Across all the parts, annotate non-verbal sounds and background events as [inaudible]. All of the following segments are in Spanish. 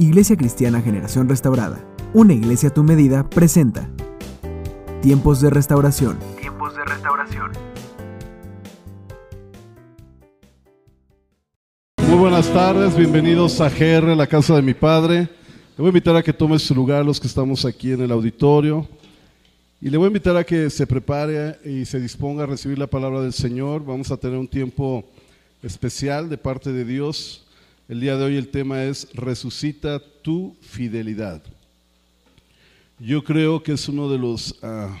Iglesia Cristiana Generación Restaurada, una iglesia a tu medida, presenta Tiempos de Restauración. Tiempos de restauración. Muy buenas tardes, bienvenidos a GR, la casa de mi padre. Le voy a invitar a que tome su lugar los que estamos aquí en el auditorio. Y le voy a invitar a que se prepare y se disponga a recibir la palabra del Señor. Vamos a tener un tiempo especial de parte de Dios. El día de hoy el tema es Resucita tu fidelidad. Yo creo que es uno de los ah,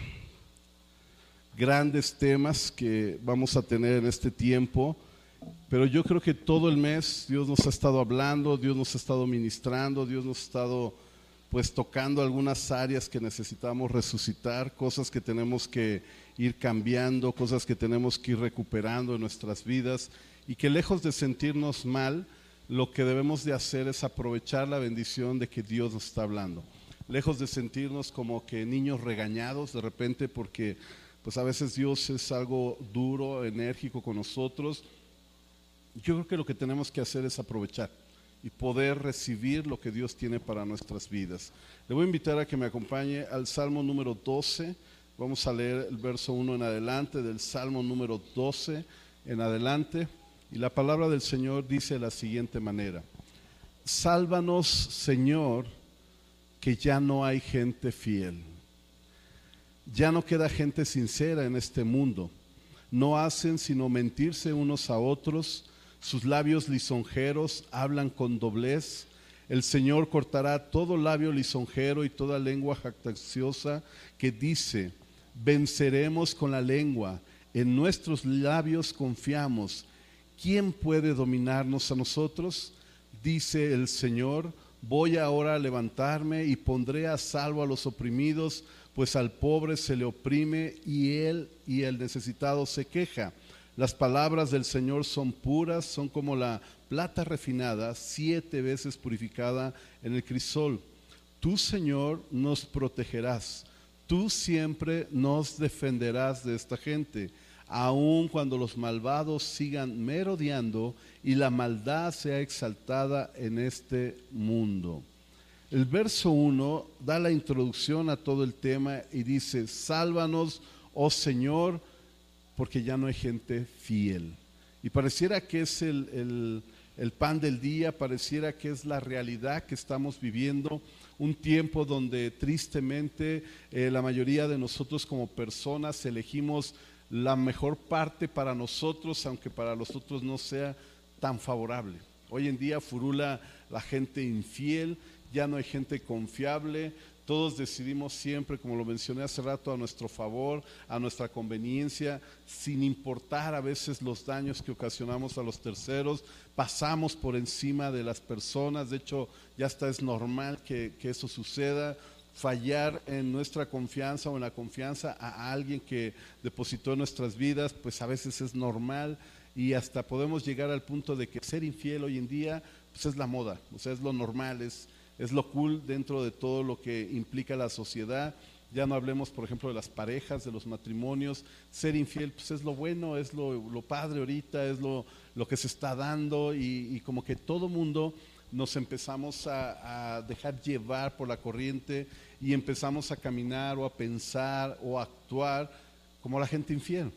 grandes temas que vamos a tener en este tiempo, pero yo creo que todo el mes Dios nos ha estado hablando, Dios nos ha estado ministrando, Dios nos ha estado pues tocando algunas áreas que necesitamos resucitar, cosas que tenemos que ir cambiando, cosas que tenemos que ir recuperando en nuestras vidas y que lejos de sentirnos mal, lo que debemos de hacer es aprovechar la bendición de que Dios nos está hablando. Lejos de sentirnos como que niños regañados de repente porque pues a veces Dios es algo duro, enérgico con nosotros. Yo creo que lo que tenemos que hacer es aprovechar y poder recibir lo que Dios tiene para nuestras vidas. Le voy a invitar a que me acompañe al Salmo número 12. Vamos a leer el verso 1 en adelante del Salmo número 12 en adelante. Y la palabra del Señor dice de la siguiente manera, sálvanos Señor, que ya no hay gente fiel. Ya no queda gente sincera en este mundo. No hacen sino mentirse unos a otros. Sus labios lisonjeros hablan con doblez. El Señor cortará todo labio lisonjero y toda lengua jactanciosa que dice, venceremos con la lengua, en nuestros labios confiamos ¿quién puede dominarnos a nosotros? Dice el Señor, voy ahora a levantarme y pondré a salvo a los oprimidos, pues al pobre se le oprime y él y el necesitado se queja. Las palabras del Señor son puras, son como la plata refinada, siete veces purificada en el crisol. Tú, Señor, nos protegerás. Tú siempre nos defenderás de esta gente aun cuando los malvados sigan merodeando y la maldad sea exaltada en este mundo. El verso 1 da la introducción a todo el tema y dice, sálvanos, oh Señor, porque ya no hay gente fiel. Y pareciera que es el, pan del día, pareciera que es la realidad que estamos viviendo, un tiempo donde tristemente eh, la mayoría de nosotros como personas elegimos la mejor parte para nosotros, aunque para los otros no sea tan favorable. Hoy en día furula la gente infiel, ya no hay gente confiable, todos decidimos siempre, como lo mencioné hace rato, a nuestro favor, a nuestra conveniencia, sin importar a veces los daños que ocasionamos a los terceros, pasamos por encima de las personas, de hecho ya está es normal que, que eso suceda, fallar en nuestra confianza o en la confianza a alguien que depositó nuestras vidas, pues a veces es normal y hasta podemos llegar al punto de que ser infiel hoy en día pues es la moda, o sea, es lo normal, es, es lo cool dentro de todo lo que implica la sociedad. Ya no hablemos, por ejemplo, de las parejas, de los matrimonios. Ser infiel, pues es lo bueno, es lo, padre ahorita, es lo, lo, que se está dando y, y como que todo mundo nos empezamos a, dejar llevar por la corriente y empezamos a caminar o a pensar o a actuar como la gente infiel.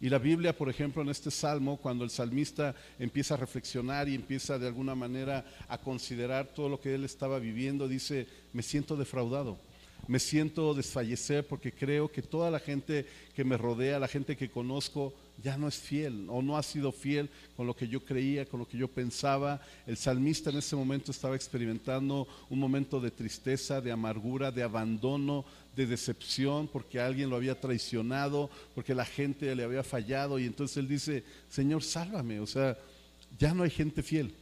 Y la Biblia, por ejemplo, en este salmo, cuando el salmista empieza a reflexionar y empieza de alguna manera a considerar todo lo que él estaba viviendo, dice, me siento defraudado me siento desfallecer porque creo que toda la gente que me rodea, la gente que conozco, ya no es fiel o no ha sido fiel con lo que yo creía, con lo que yo pensaba. El salmista en ese momento estaba experimentando un momento de tristeza, de amargura, de abandono, de decepción, porque alguien lo había traicionado, porque la gente le había fallado. Y entonces él dice, Señor, sálvame. O sea, ya no hay gente fiel.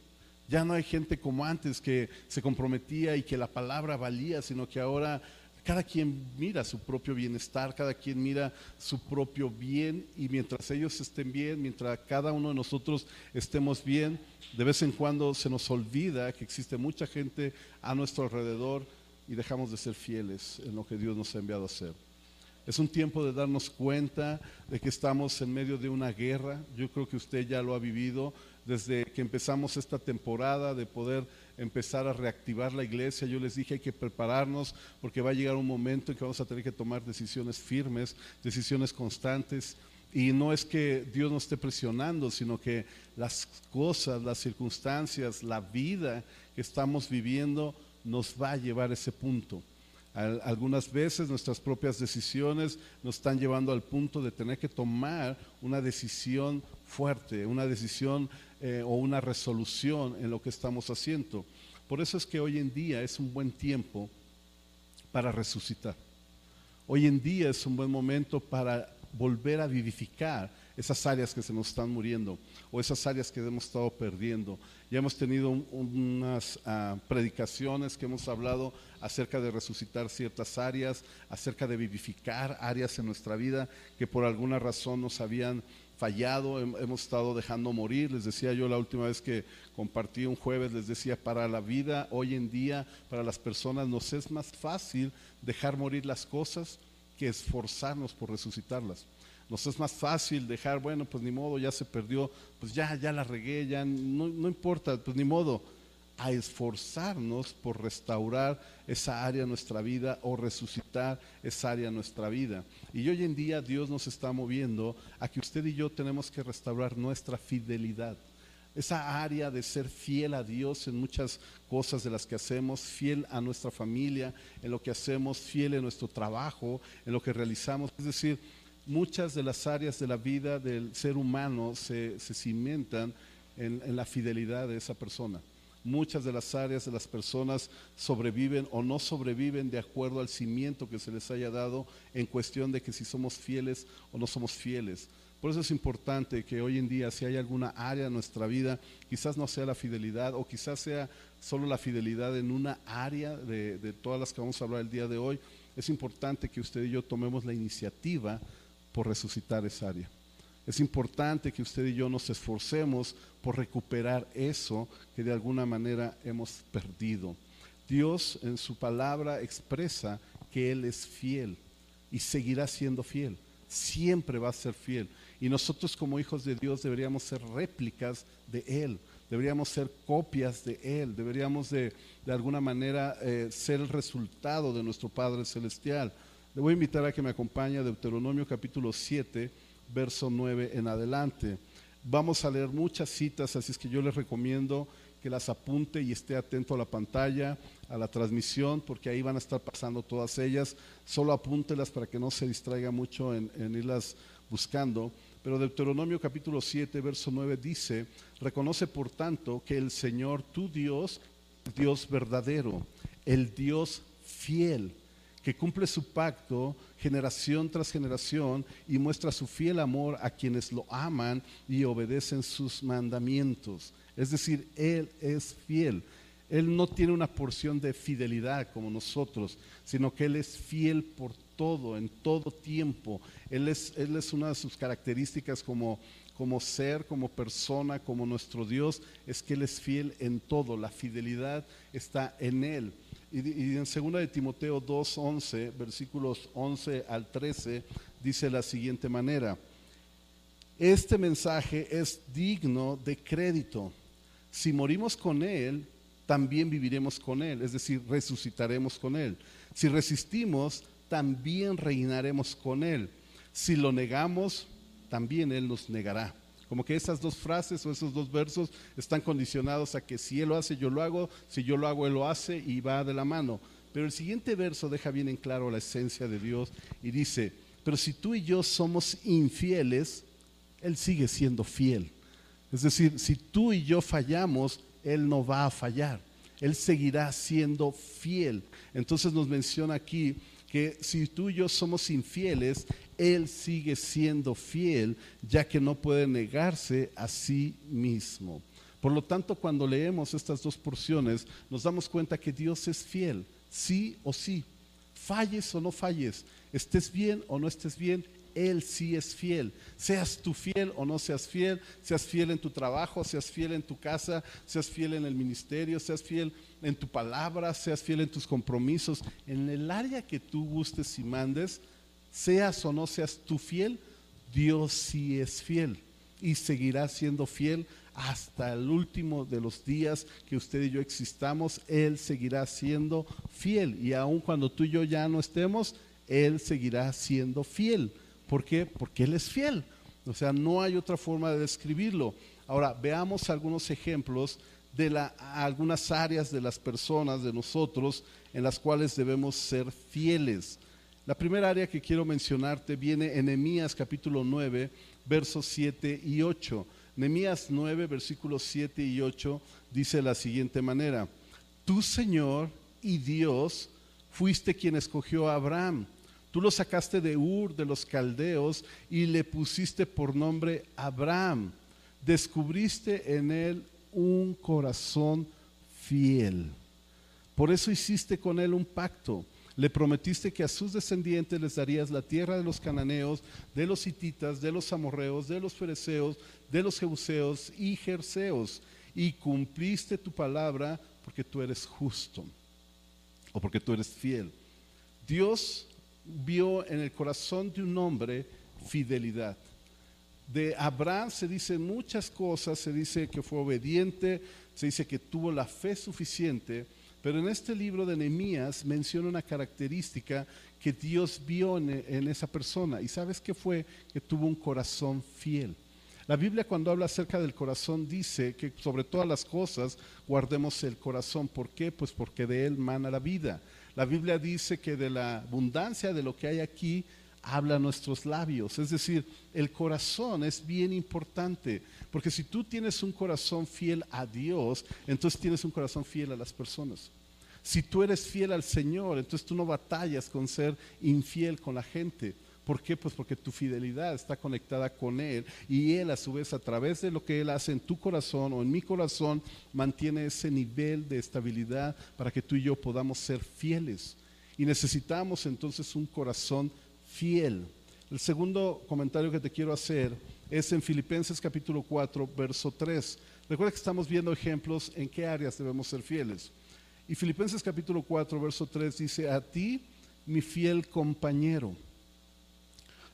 Ya no hay gente como antes que se comprometía y que la palabra valía, sino que ahora cada quien mira su propio bienestar, cada quien mira su propio bien y mientras ellos estén bien, mientras cada uno de nosotros estemos bien, de vez en cuando se nos olvida que existe mucha gente a nuestro alrededor y dejamos de ser fieles en lo que Dios nos ha enviado a hacer. Es un tiempo de darnos cuenta de que estamos en medio de una guerra. Yo creo que usted ya lo ha vivido. desde que empezamos esta temporada, de poder empezar a reactivar la iglesia. Yo les dije hay que prepararnos porque va a llegar un momento en que vamos a tener que tomar decisiones firmes, decisiones constantes. Y no es que Dios nos esté presionando, sino que las cosas, las circunstancias, la vida que estamos viviendo nos va a llevar a ese punto. Algunas veces nuestras propias decisiones nos están llevando al punto de tener que tomar una decisión fuerte, una decisión eh, o una resolución en lo que estamos haciendo. Por eso es que hoy en día es un buen tiempo para resucitar. Hoy en día es un buen momento para volver a vivificar esas áreas que se nos están muriendo o esas áreas que hemos estado perdiendo. Ya hemos tenido unas ah, predicaciones que hemos hablado acerca de resucitar ciertas áreas, acerca de vivificar áreas en nuestra vida que por alguna razón nos habían fallado, hemos estado dejando morir. Les decía yo la última vez que compartí un jueves, les decía, para la vida hoy en día, para las personas, nos es más fácil dejar morir las cosas que esforzarnos por resucitarlas. Nos es más fácil dejar, bueno, pues ni modo, ya se perdió, pues ya, ya la regué, ya no, no importa, pues ni modo, a esforzarnos por restaurar esa área de nuestra vida o resucitar esa área de nuestra vida. Y hoy en día Dios nos está moviendo a que usted y yo tenemos que restaurar nuestra fidelidad esa área de ser fiel a Dios en muchas cosas de las que hacemos, fiel a nuestra familia, en lo que hacemos, fiel en nuestro trabajo, en lo que realizamos. Es decir, muchas de las áreas de la vida del ser humano se, cimentan en, en la fidelidad de esa persona. Muchas de las áreas de las personas sobreviven o no sobreviven de acuerdo al cimiento que se les haya dado en cuestión de que si somos fieles o no somos fieles. Por eso es importante que hoy en día, si hay alguna área de nuestra vida, quizás no sea la fidelidad o quizás sea solo la fidelidad en una área de, todas las que vamos a hablar el día de hoy, es importante que usted y yo tomemos la iniciativa por resucitar esa área. Es importante que usted y yo nos esforcemos por recuperar eso que de alguna manera hemos perdido. Dios en su palabra expresa que Él es fiel y seguirá siendo fiel. Siempre va a ser fiel. Y nosotros como hijos de Dios deberíamos ser réplicas de Él, deberíamos ser copias de Él, deberíamos de, de alguna manera eh, ser el resultado de nuestro Padre Celestial. Le voy a invitar a que me acompañe a Deuteronomio capítulo 7, verso 9 en adelante. Vamos a leer muchas citas, así es que yo les recomiendo que las apunte y esté atento a la pantalla, a la transmisión, porque ahí van a estar pasando todas ellas. Solo apúntelas para que no se distraiga mucho en, irlas buscando. Pero Deuteronomio capítulo 7, verso 9 dice, reconoce por tanto que el Señor, tu Dios, Dios verdadero, el Dios fiel, que cumple su pacto generación tras generación y muestra su fiel amor a quienes lo aman y obedecen sus mandamientos. Es decir, Él es fiel. Él no tiene una porción de fidelidad como nosotros, sino que Él es fiel por todo, en todo tiempo. Él es, él es una de sus características como, como ser, como persona, como nuestro Dios, es que Él es fiel en todo. La fidelidad está en Él. Y, en 2 de Timoteo 2.11, versículos 11 al 13, dice la siguiente manera. Este mensaje es digno de crédito. Si morimos con Él, también viviremos con Él, es decir, resucitaremos con Él. Si resistimos, también reinaremos con Él. Si lo negamos, también Él nos negará. Como que esas dos frases o esos dos versos están condicionados a que si Él lo hace, yo lo hago, si yo lo hago, Él lo hace y va de la mano. Pero el siguiente verso deja bien en claro la esencia de Dios y dice, pero si tú y yo somos infieles, Él sigue siendo fiel. Es decir, si tú y yo fallamos, Él no va a fallar. Él seguirá siendo fiel. Entonces nos menciona aquí que si tú y yo somos infieles, Él sigue siendo fiel, ya que no puede negarse a sí mismo. Por lo tanto, cuando leemos estas dos porciones, nos damos cuenta que Dios es fiel, sí o sí. Falles o no falles, estés bien o no estés bien, él sí es fiel. Seas tú fiel o no seas fiel, seas fiel en tu trabajo, seas fiel en tu casa, seas fiel en el ministerio, seas fiel en tu palabra, seas fiel en tus compromisos, en el área que tú gustes y mandes, seas o no seas tú fiel, Dios sí es fiel y seguirá siendo fiel hasta el último de los días que usted y yo existamos, Él seguirá siendo fiel. Y aun cuando tú y yo ya no estemos, Él seguirá siendo fiel. ¿Por qué? Porque Él es fiel. O sea, no hay otra forma de describirlo. Ahora, veamos algunos ejemplos de la, algunas áreas de las personas, de nosotros, en las cuales debemos ser fieles. La primera área que quiero mencionarte viene en Nehemías capítulo 9, versos 7 y 8. Nehemías 9, versículos 7 y 8 dice de la siguiente manera: Tú, Señor y Dios, fuiste quien escogió a Abraham. Tú lo sacaste de Ur, de los caldeos, y le pusiste por nombre Abraham. Descubriste en él un corazón fiel. Por eso hiciste con él un pacto. Le prometiste que a sus descendientes les darías la tierra de los cananeos, de los hititas, de los amorreos, de los fereceos, de los jebuseos y jerseos. Y cumpliste tu palabra porque tú eres justo o porque tú eres fiel. Dios vio en el corazón de un hombre fidelidad. De Abraham se dice muchas cosas, se dice que fue obediente, se dice que tuvo la fe suficiente, pero en este libro de Nehemías menciona una característica que Dios vio en, esa persona. ¿Y sabes qué fue? Que tuvo un corazón fiel. La Biblia cuando habla acerca del corazón dice que sobre todas las cosas guardemos el corazón. ¿Por qué? Pues porque de él mana la vida. La Biblia dice que de la abundancia de lo que hay aquí habla nuestros labios. Es decir, el corazón es bien importante, porque si tú tienes un corazón fiel a Dios, entonces tienes un corazón fiel a las personas. Si tú eres fiel al Señor, entonces tú no batallas con ser infiel con la gente. ¿Por qué? Pues porque tu fidelidad está conectada con Él y Él a su vez a través de lo que Él hace en tu corazón o en mi corazón mantiene ese nivel de estabilidad para que tú y yo podamos ser fieles. Y necesitamos entonces un corazón fiel. El segundo comentario que te quiero hacer es en Filipenses capítulo 4, verso 3. Recuerda que estamos viendo ejemplos en qué áreas debemos ser fieles. Y Filipenses capítulo 4, verso 3 dice, a ti, mi fiel compañero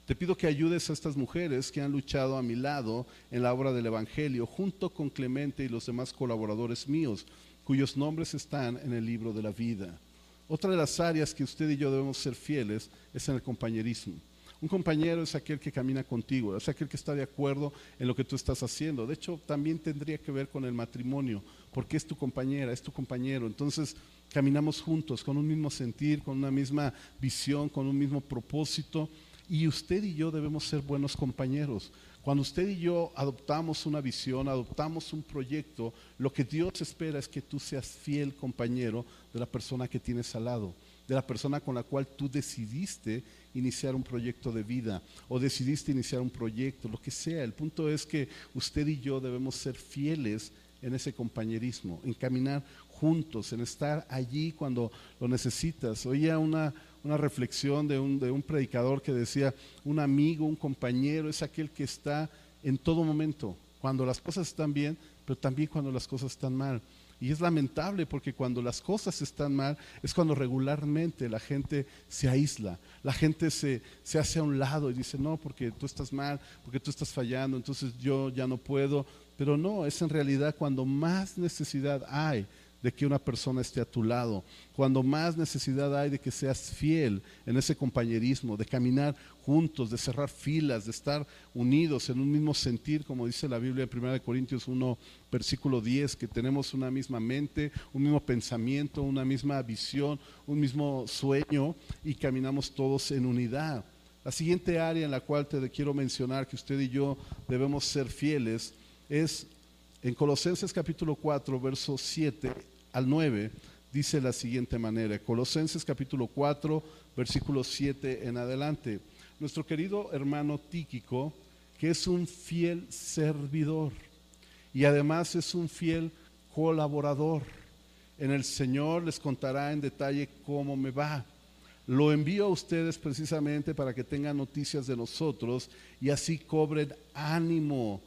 te pido que ayudes a estas mujeres que han luchado a mi lado en la obra del Evangelio, junto con Clemente y los demás colaboradores míos, cuyos nombres están en el libro de la vida. Otra de las áreas que usted y yo debemos ser fieles es en el compañerismo. Un compañero es aquel que camina contigo, es aquel que está de acuerdo en lo que tú estás haciendo. De hecho, también tendría que ver con el matrimonio, porque es tu compañera, es tu compañero. Entonces, caminamos juntos con un mismo sentir, con una misma visión, con un mismo propósito y usted y yo debemos ser buenos compañeros. Cuando usted y yo adoptamos una visión, adoptamos un proyecto, lo que Dios espera es que tú seas fiel compañero de la persona que tienes al lado, de la persona con la cual tú decidiste iniciar un proyecto de vida o decidiste iniciar un proyecto, lo que sea. El punto es que usted y yo debemos ser fieles en ese compañerismo, en caminar juntos, en estar allí cuando lo necesitas. Oía una, una reflexión de un, de un predicador que decía, un amigo, un compañero, es aquel que está en todo momento, cuando las cosas están bien, pero también cuando las cosas están mal. Y es lamentable porque cuando las cosas están mal es cuando regularmente la gente se aísla, la gente se, se, hace a un lado y dice, no, porque tú estás mal, porque tú estás fallando, entonces yo ya no puedo. Pero no, es en realidad cuando más necesidad hay de que una persona esté a tu lado, cuando más necesidad hay de que seas fiel en ese compañerismo, de caminar juntos, de cerrar filas, de estar unidos en un mismo sentir, como dice la Biblia en 1 Corintios 1, versículo 10, que tenemos una misma mente, un mismo pensamiento, una misma visión, un mismo sueño y caminamos todos en unidad. La siguiente área en la cual te quiero mencionar que usted y yo debemos ser fieles es en Colosenses capítulo 4, versos 7 al 9, dice la siguiente manera. Colosenses capítulo 4, versículo 7 en adelante. Nuestro querido hermano Tíquico, que es un fiel servidor y además es un fiel colaborador. En el Señor les contará en detalle cómo me va. Lo envío a ustedes precisamente para que tengan noticias de nosotros y así cobren ánimo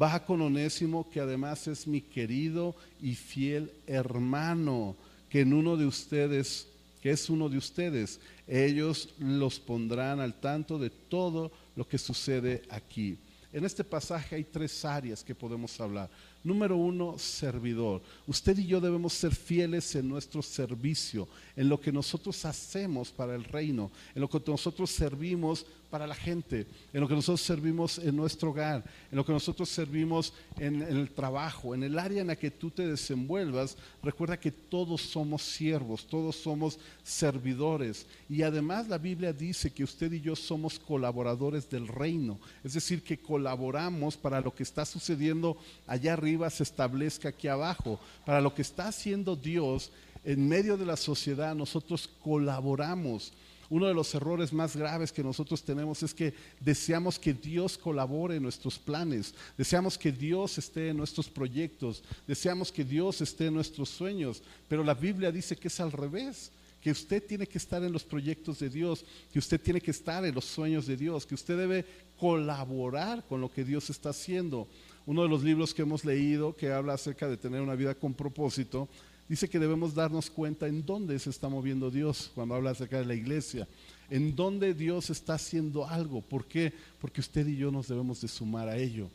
Va con Onésimo, que además es mi querido y fiel hermano, que en uno de ustedes, que es uno de ustedes, ellos los pondrán al tanto de todo lo que sucede aquí. En este pasaje hay tres áreas que podemos hablar. Número uno, servidor. Usted y yo debemos ser fieles en nuestro servicio, en lo que nosotros hacemos para el reino, en lo que nosotros servimos para la gente, en lo que nosotros servimos en nuestro hogar, en lo que nosotros servimos en, el trabajo, en el área en la que tú te desenvuelvas. Recuerda que todos somos siervos, todos somos servidores. Y además la Biblia dice que usted y yo somos colaboradores del reino, es decir, que colaboramos para lo que está sucediendo allá arriba se establezca aquí abajo, para lo que está haciendo Dios en medio de la sociedad, nosotros colaboramos. Uno de los errores más graves que nosotros tenemos es que deseamos que Dios colabore en nuestros planes, deseamos que Dios esté en nuestros proyectos, deseamos que Dios esté en nuestros sueños, pero la Biblia dice que es al revés que usted tiene que estar en los proyectos de Dios, que usted tiene que estar en los sueños de Dios, que usted debe colaborar con lo que Dios está haciendo. Uno de los libros que hemos leído que habla acerca de tener una vida con propósito, dice que debemos darnos cuenta en dónde se está moviendo Dios cuando habla acerca de la iglesia, en dónde Dios está haciendo algo. ¿Por qué? Porque usted y yo nos debemos de sumar a ello.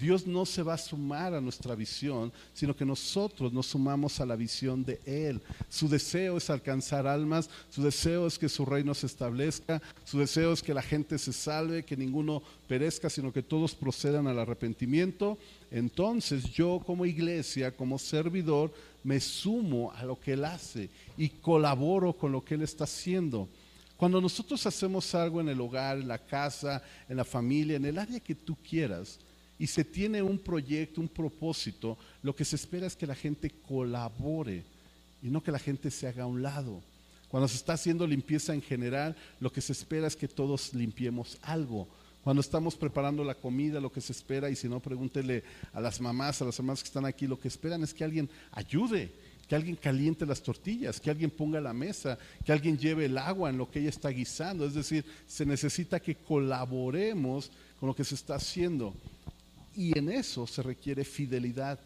Dios no se va a sumar a nuestra visión, sino que nosotros nos sumamos a la visión de Él. Su deseo es alcanzar almas, su deseo es que su reino se establezca, su deseo es que la gente se salve, que ninguno perezca, sino que todos procedan al arrepentimiento. Entonces yo como iglesia, como servidor, me sumo a lo que Él hace y colaboro con lo que Él está haciendo. Cuando nosotros hacemos algo en el hogar, en la casa, en la familia, en el área que tú quieras, y se tiene un proyecto, un propósito, lo que se espera es que la gente colabore y no que la gente se haga a un lado. Cuando se está haciendo limpieza en general, lo que se espera es que todos limpiemos algo. Cuando estamos preparando la comida, lo que se espera, y si no, pregúntele a las mamás, a las mamás que están aquí, lo que esperan es que alguien ayude, que alguien caliente las tortillas, que alguien ponga la mesa, que alguien lleve el agua en lo que ella está guisando. Es decir, se necesita que colaboremos con lo que se está haciendo. Y en eso se requiere fidelidad.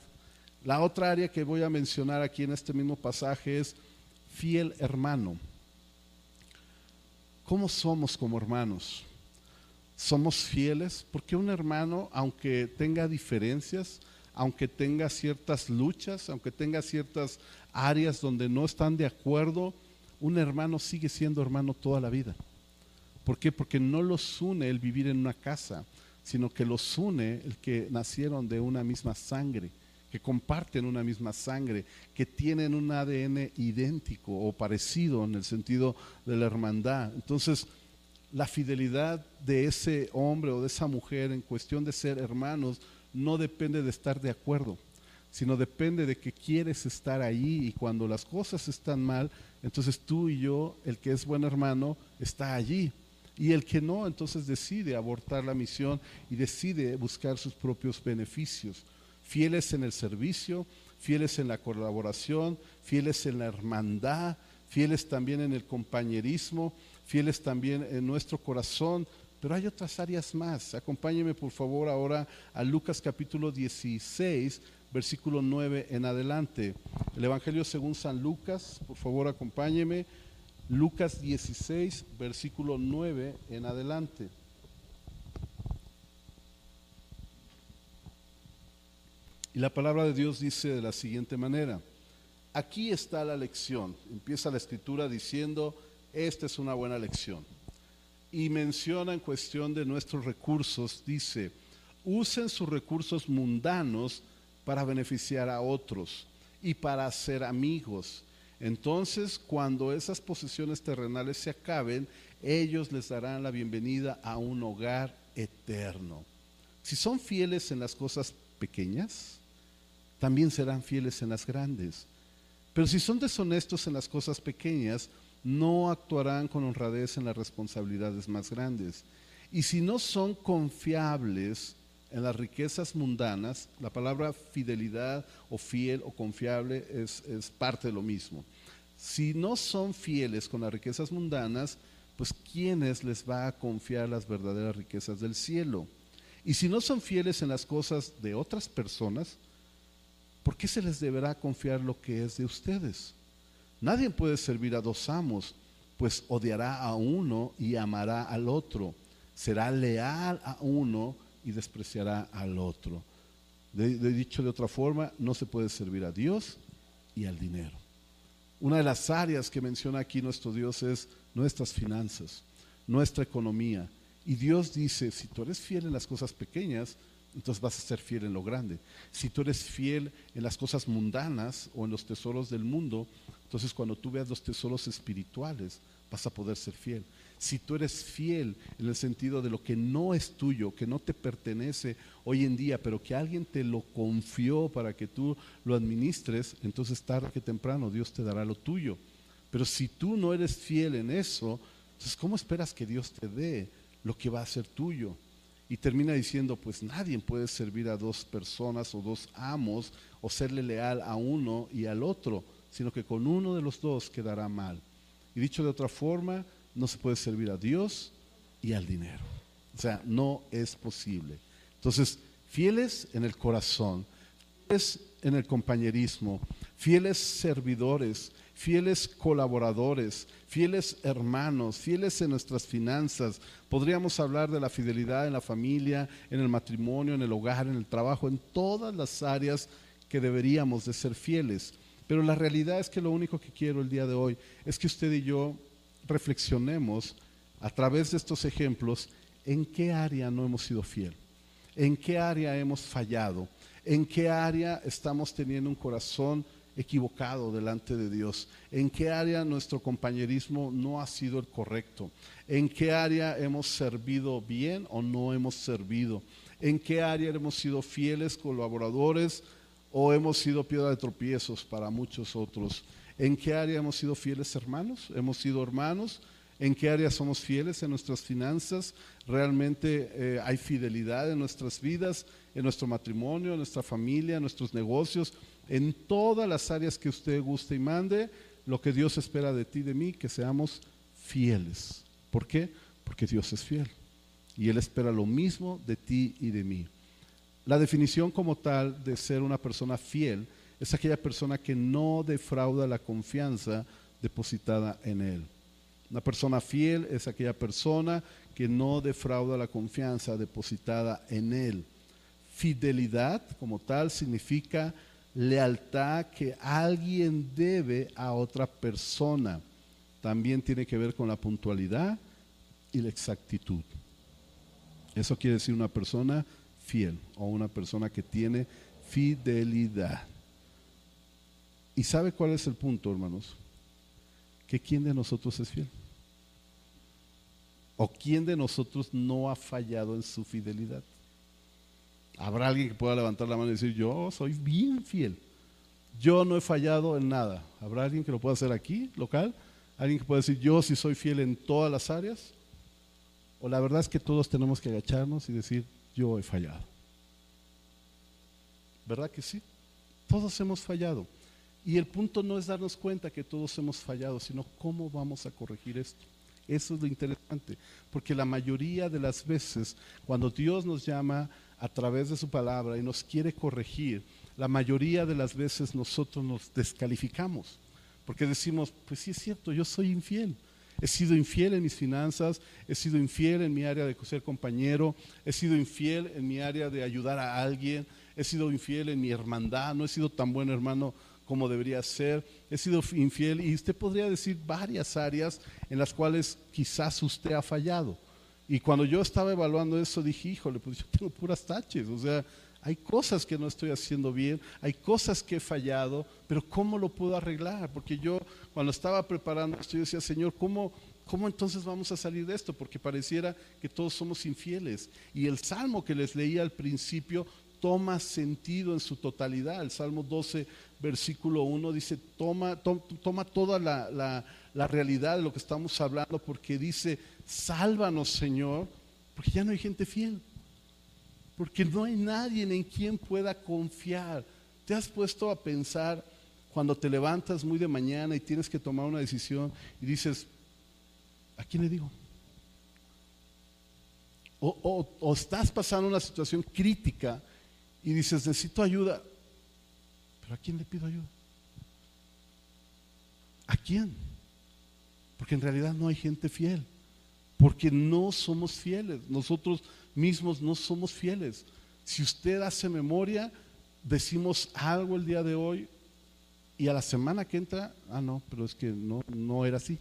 La otra área que voy a mencionar aquí en este mismo pasaje es fiel hermano. ¿Cómo somos como hermanos? somos fieles, porque un hermano, aunque tenga diferencias, aunque tenga ciertas luchas, aunque tenga ciertas áreas donde no están de acuerdo, un hermano sigue siendo hermano toda la vida. ¿Por qué? Porque no los une el vivir en una casa, sino que los une el que nacieron de una misma sangre, que comparten una misma sangre, que tienen un ADN idéntico o parecido en el sentido de la hermandad. Entonces, la fidelidad de ese hombre o de esa mujer en cuestión de ser hermanos no depende de estar de acuerdo, sino depende de que quieres estar ahí y cuando las cosas están mal, entonces tú y yo, el que es buen hermano, está allí. Y el que no, entonces decide abortar la misión y decide buscar sus propios beneficios. Fieles en el servicio, fieles en la colaboración, fieles en la hermandad, fieles también en el compañerismo, fieles también en nuestro corazón, pero hay otras áreas más. Acompáñeme por favor ahora a Lucas capítulo 16, versículo 9 en adelante. El Evangelio según San Lucas, por favor acompáñeme. Lucas 16, versículo 9 en adelante. Y la palabra de Dios dice de la siguiente manera, aquí está la lección. Empieza la escritura diciendo, esta es una buena lección. Y menciona en cuestión de nuestros recursos, dice, usen sus recursos mundanos para beneficiar a otros y para ser amigos. Entonces, cuando esas posesiones terrenales se acaben, ellos les darán la bienvenida a un hogar eterno. Si son fieles en las cosas pequeñas, también serán fieles en las grandes. Pero si son deshonestos en las cosas pequeñas, no actuarán con honradez en las responsabilidades más grandes. Y si no son confiables en las riquezas mundanas, la palabra fidelidad o fiel o confiable es, es parte de lo mismo. Si no son fieles con las riquezas mundanas, pues ¿quiénes les va a confiar las verdaderas riquezas del cielo? Y si no son fieles en las cosas de otras personas, ¿por qué se les deberá confiar lo que es de ustedes? Nadie puede servir a dos amos, pues odiará a uno y amará al otro. Será leal a uno y despreciará al otro. De, dicho de otra forma, no se puede servir a Dios y al dinero. Una de las áreas que menciona aquí nuestro Dios es nuestras finanzas, nuestra economía. Y Dios dice, si tú eres fiel en las cosas pequeñas, entonces vas a ser fiel en lo grande. Si tú eres fiel en las cosas mundanas o en los tesoros del mundo, entonces cuando tú veas los tesoros espirituales, vas a poder ser fiel. Si tú eres fiel en el sentido de lo que no es tuyo, que no te pertenece hoy en día, pero que alguien te lo confió para que tú lo administres, entonces tarde que temprano Dios te dará lo tuyo. Pero si tú no eres fiel en eso, entonces ¿cómo esperas que Dios te dé lo que va a ser tuyo? Y termina diciendo, pues nadie puede servir a dos personas o dos amos o serle leal a uno y al otro, sino que con uno de los dos quedará mal. Y dicho de otra forma, no se puede servir a Dios y al dinero. O sea, no es posible. Entonces, fieles en el corazón, fieles en el compañerismo, fieles servidores, fieles colaboradores, fieles hermanos, fieles en nuestras finanzas. Podríamos hablar de la fidelidad en la familia, en el matrimonio, en el hogar, en el trabajo, en todas las áreas que deberíamos de ser fieles. Pero la realidad es que lo único que quiero el día de hoy es que usted y yo reflexionemos a través de estos ejemplos en qué área no hemos sido fiel, en qué área hemos fallado, en qué área estamos teniendo un corazón equivocado delante de Dios, en qué área nuestro compañerismo no ha sido el correcto, en qué área hemos servido bien o no hemos servido, en qué área hemos sido fieles colaboradores o hemos sido piedra de tropiezos para muchos otros. ¿En qué área hemos sido fieles hermanos? ¿Hemos sido hermanos? ¿En qué área somos fieles en nuestras finanzas? ¿Realmente eh, hay fidelidad en nuestras vidas, en nuestro matrimonio, en nuestra familia, en nuestros negocios? En todas las áreas que usted guste y mande, lo que Dios espera de ti y de mí, que seamos fieles. ¿Por qué? Porque Dios es fiel. Y Él espera lo mismo de ti y de mí. La definición como tal de ser una persona fiel es aquella persona que no defrauda la confianza depositada en él. Una persona fiel es aquella persona que no defrauda la confianza depositada en él. Fidelidad como tal significa lealtad que alguien debe a otra persona. También tiene que ver con la puntualidad y la exactitud. Eso quiere decir una persona fiel o una persona que tiene fidelidad. ¿Y sabe cuál es el punto, hermanos? Que quién de nosotros es fiel. ¿O quién de nosotros no ha fallado en su fidelidad? Habrá alguien que pueda levantar la mano y decir, yo soy bien fiel. Yo no he fallado en nada. ¿Habrá alguien que lo pueda hacer aquí, local? ¿Alguien que pueda decir, yo sí soy fiel en todas las áreas? O la verdad es que todos tenemos que agacharnos y decir, yo he fallado. ¿Verdad que sí? Todos hemos fallado. Y el punto no es darnos cuenta que todos hemos fallado, sino cómo vamos a corregir esto. Eso es lo interesante, porque la mayoría de las veces, cuando Dios nos llama a través de su palabra y nos quiere corregir, la mayoría de las veces nosotros nos descalificamos, porque decimos, pues sí es cierto, yo soy infiel. He sido infiel en mis finanzas, he sido infiel en mi área de ser compañero, he sido infiel en mi área de ayudar a alguien, he sido infiel en mi hermandad, no he sido tan buen hermano como debería ser, he sido infiel y usted podría decir varias áreas en las cuales quizás usted ha fallado. Y cuando yo estaba evaluando eso dije, híjole, pues yo [laughs] tengo puras taches, o sea, hay cosas que no estoy haciendo bien, hay cosas que he fallado, pero ¿cómo lo puedo arreglar? Porque yo cuando estaba preparando esto, yo decía, Señor, ¿cómo, ¿cómo entonces vamos a salir de esto? Porque pareciera que todos somos infieles. Y el salmo que les leía al principio toma sentido en su totalidad. El Salmo 12, versículo 1 dice, toma, toma toda la, la, la realidad de lo que estamos hablando porque dice, sálvanos Señor, porque ya no hay gente fiel porque no hay nadie en quien pueda confiar. ¿Te has puesto a pensar cuando te levantas muy de mañana y tienes que tomar una decisión y dices, ¿a quién le digo? O, o, estás pasando una situación crítica y dices, necesito ayuda, pero ¿a quién le pido ayuda? ¿A quién? Porque en realidad no hay gente fiel, porque no somos fieles. Nosotros mismos no somos fieles. Si usted hace memoria, decimos algo el día de hoy y a la semana que entra, ah, no, pero es que no, no era así.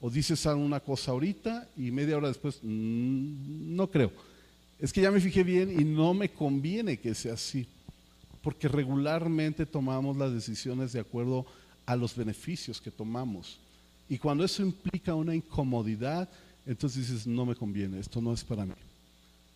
O dices una cosa ahorita y media hora después, mm, no creo. Es que ya me fijé bien y no me conviene que sea así, porque regularmente tomamos las decisiones de acuerdo a los beneficios que tomamos. Y cuando eso implica una incomodidad, entonces dices, no me conviene, esto no es para mí.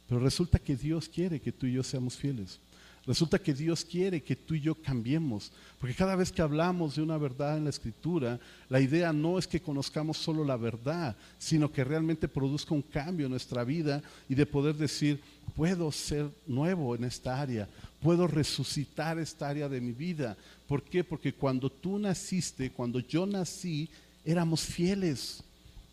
Pero resulta que Dios quiere que tú y yo seamos fieles. Resulta que Dios quiere que tú y yo cambiemos, porque cada vez que hablamos de una verdad en la escritura, la idea no es que conozcamos solo la verdad, sino que realmente produzca un cambio en nuestra vida y de poder decir, puedo ser nuevo en esta área, puedo resucitar esta área de mi vida. ¿Por qué? Porque cuando tú naciste, cuando yo nací, éramos fieles.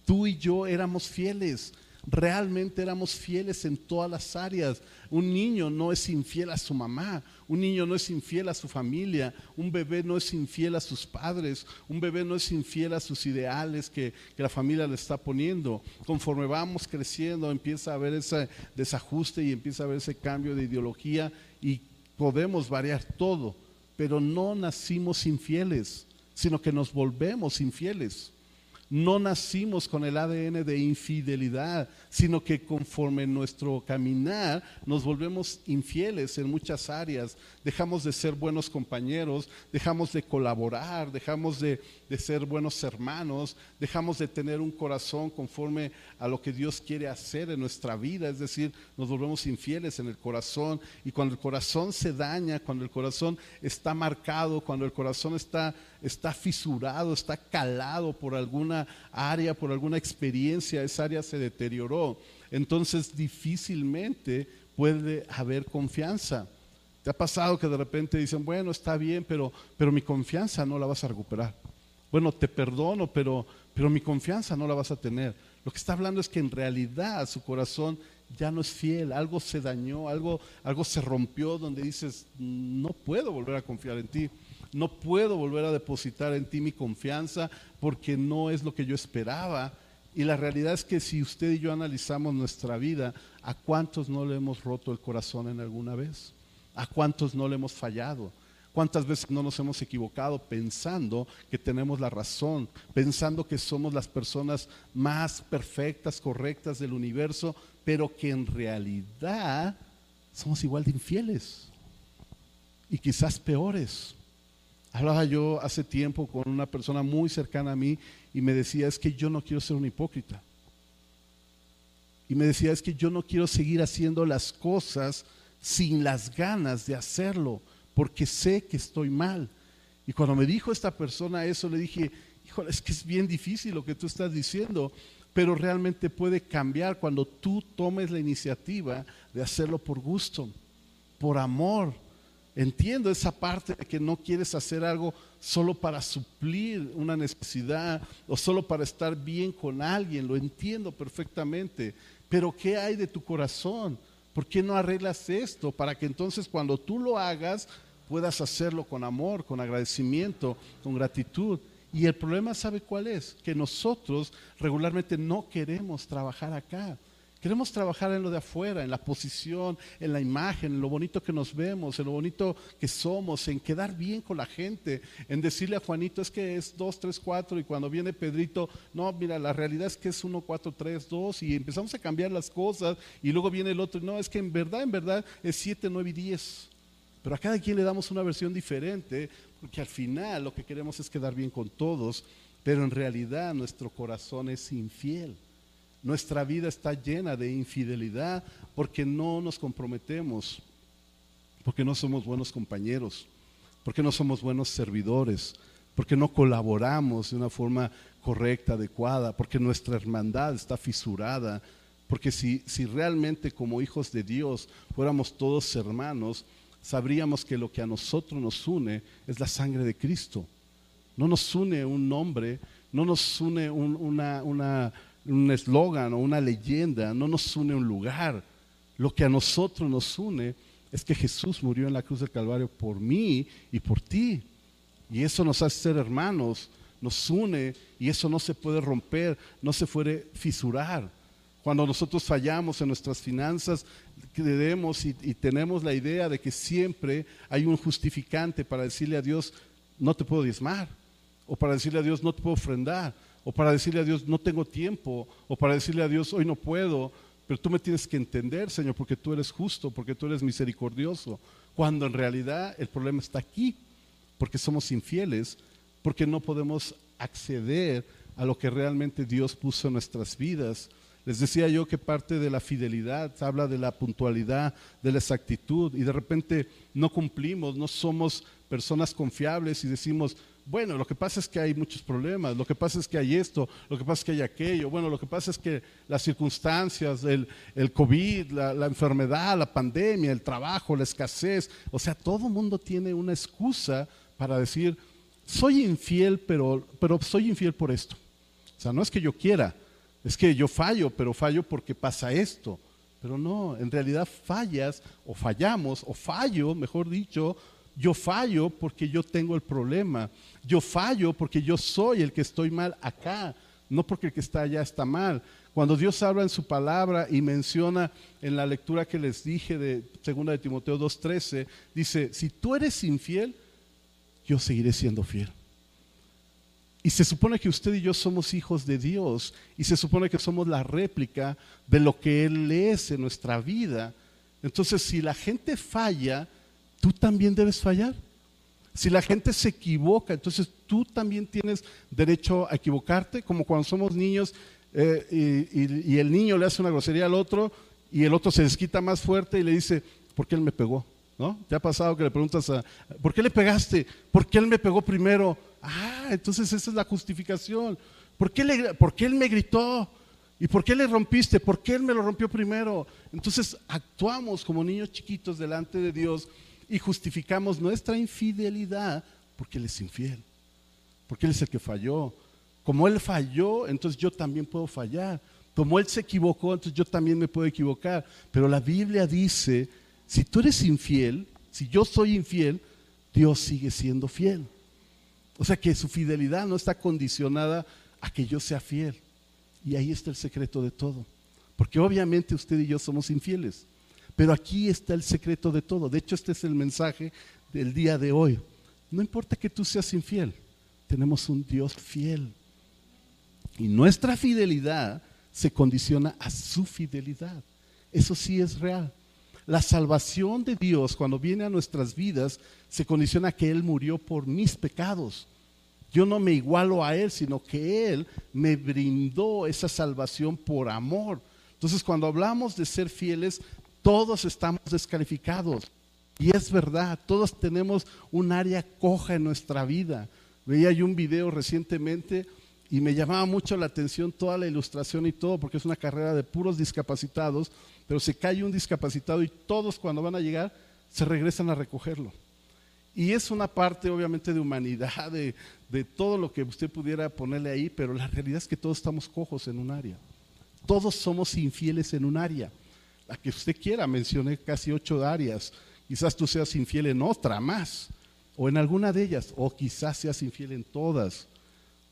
Tú y yo éramos fieles realmente éramos fieles en todas las áreas. Un niño no es infiel a su mamá, un niño no es infiel a su familia, un bebé no es infiel a sus padres, un bebé no es infiel a sus ideales que, la familia le está poniendo. Conforme vamos creciendo empieza a haber ese desajuste y empieza a haber ese cambio de ideología y podemos variar todo, pero no nacimos infieles, sino que nos volvemos infieles. No nacimos con el ADN de infidelidad, sino que conforme nuestro caminar nos volvemos infieles en muchas áreas. Dejamos de ser buenos compañeros, dejamos de colaborar, dejamos de, ser buenos hermanos, dejamos de tener un corazón conforme a lo que Dios quiere hacer en nuestra vida. Es decir, nos volvemos infieles en el corazón. Y cuando el corazón se daña, cuando el corazón está marcado, cuando el corazón está, está fisurado, está calado por alguna área, por alguna experiencia, esa área se deterioró. Entonces difícilmente puede haber confianza. ¿Te ha pasado que de repente dicen, bueno, está bien, pero, pero mi confianza no la vas a recuperar? Bueno, te perdono, pero, pero mi confianza no la vas a tener. Lo que está hablando es que en realidad su corazón ya no es fiel, algo se dañó, algo, algo se rompió donde dices, no puedo volver a confiar en ti no puedo volver a depositar en ti mi confianza porque no es lo que yo esperaba. Y la realidad es que si usted y yo analizamos nuestra vida, ¿a cuántos no le hemos roto el corazón en alguna vez? ¿A cuántos no le hemos fallado? ¿Cuántas veces no nos hemos equivocado pensando que tenemos la razón, pensando que somos las personas más perfectas, correctas del universo, pero que en realidad somos igual de infieles y quizás peores? Hablaba yo hace tiempo con una persona muy cercana a mí y me decía, es que yo no quiero ser un hipócrita. Y me decía, es que yo no quiero seguir haciendo las cosas sin las ganas de hacerlo, porque sé que estoy mal. Y cuando me dijo esta persona eso, le dije, híjole, es que es bien difícil lo que tú estás diciendo, pero realmente puede cambiar cuando tú tomes la iniciativa de hacerlo por gusto, por amor Entiendo esa parte de que no quieres hacer algo solo para suplir una necesidad o solo para estar bien con alguien, lo entiendo perfectamente. Pero ¿qué hay de tu corazón? ¿Por qué no arreglas esto? Para que entonces cuando tú lo hagas puedas hacerlo con amor, con agradecimiento, con gratitud. Y el problema, ¿sabe cuál es? Que nosotros regularmente no queremos trabajar acá. Queremos trabajar en lo de afuera, en la posición, en la imagen, en lo bonito que nos vemos, en lo bonito que somos, en quedar bien con la gente, en decirle a Juanito es que es 2, 3, 4 y cuando viene Pedrito, no, mira, la realidad es que es 1, 4, 3, 2 y empezamos a cambiar las cosas y luego viene el otro, no, es que en verdad, en verdad es 7, 9 y 10. Pero a cada quien le damos una versión diferente porque al final lo que queremos es quedar bien con todos, pero en realidad nuestro corazón es infiel. Nuestra vida está llena de infidelidad porque no nos comprometemos, porque no somos buenos compañeros, porque no somos buenos servidores, porque no colaboramos de una forma correcta, adecuada, porque nuestra hermandad está fisurada, porque si, si realmente como hijos de Dios fuéramos todos hermanos, sabríamos que lo que a nosotros nos une es la sangre de Cristo. No nos une un nombre, no nos une una, una un eslogan o una leyenda, no nos une un lugar. Lo que a nosotros nos une es que Jesús murió en la cruz del Calvario por mí y por ti. Y eso nos hace ser hermanos, nos une y eso no se puede romper, no se puede fisurar. Cuando nosotros fallamos en nuestras finanzas, creemos y, y tenemos la idea de que siempre hay un justificante para decirle a Dios, no te puedo diezmar, o para decirle a Dios, no te puedo ofrendar, o para decirle a Dios, no tengo tiempo, o para decirle a Dios, hoy no puedo, pero tú me tienes que entender, Señor, porque tú eres justo, porque tú eres misericordioso, cuando en realidad el problema está aquí, porque somos infieles, porque no podemos acceder a lo que realmente Dios puso en nuestras vidas. Les decía yo que parte de la fidelidad habla de la puntualidad, de la exactitud, y de repente no cumplimos, no somos personas confiables y decimos, bueno, lo que pasa es que hay muchos problemas, lo que pasa es que hay esto, lo que pasa es que hay aquello, bueno, lo que pasa es que las circunstancias, el, COVID, la, la, enfermedad, la pandemia, el trabajo, la escasez, o sea, todo mundo tiene una excusa para decir, soy infiel, pero, pero soy infiel por esto. O sea, no es que yo quiera, es que yo fallo, pero fallo porque pasa esto. Pero no, en realidad fallas o fallamos, o fallo, mejor dicho, yo fallo porque yo tengo el problema. Yo fallo porque yo soy el que estoy mal acá, no porque el que está allá está mal. Cuando Dios habla en su palabra y menciona en la lectura que les dije de 2 de Timoteo 2:13, dice, si tú eres infiel, yo seguiré siendo fiel. Y se supone que usted y yo somos hijos de Dios y se supone que somos la réplica de lo que Él es en nuestra vida. Entonces, si la gente falla, tú también debes fallar. Si la gente se equivoca, entonces tú también tienes derecho a equivocarte, como cuando somos niños eh, y, el niño le hace una grosería al otro y el otro se desquita más fuerte y le dice, ¿por qué él me pegó? ¿No? ¿Te ha pasado que le preguntas a, ¿por qué le pegaste? ¿Por qué él me pegó primero? Ah, entonces esa es la justificación. ¿Por qué, le, ¿Por qué él me gritó? ¿Y por qué le rompiste? ¿Por qué él me lo rompió primero? Entonces actuamos como niños chiquitos delante de Dios y justificamos nuestra infidelidad porque Él es infiel, porque Él es el que falló. Como Él falló, entonces yo también puedo fallar. Como Él se equivocó, entonces yo también me puedo equivocar. Pero la Biblia dice, si tú eres infiel, si yo soy infiel, Dios sigue siendo fiel. O sea que su fidelidad no está condicionada a que yo sea fiel. Y ahí está el secreto de todo. Porque obviamente usted y yo somos infieles. Pero aquí está el secreto de todo. De hecho, este es el mensaje del día de hoy. No importa que tú seas infiel, tenemos un Dios fiel. Y nuestra fidelidad se condiciona a su fidelidad. Eso sí es real. La salvación de Dios cuando viene a nuestras vidas se condiciona a que Él murió por mis pecados. Yo no me igualo a Él, sino que Él me brindó esa salvación por amor. Entonces cuando hablamos de ser fieles, todos estamos descalificados. Y es verdad, todos tenemos un área coja en nuestra vida. Veía yo un video recientemente y me llamaba mucho la atención toda la ilustración y todo, porque es una carrera de puros discapacitados, pero se cae un discapacitado y todos cuando van a llegar se regresan a recogerlo. Y es una parte obviamente de humanidad, de, de todo lo que usted pudiera ponerle ahí, pero la realidad es que todos estamos cojos en un área. Todos somos infieles en un área la que usted quiera, mencioné casi ocho áreas. Quizás tú seas infiel en otra más, o en alguna de ellas, o quizás seas infiel en todas,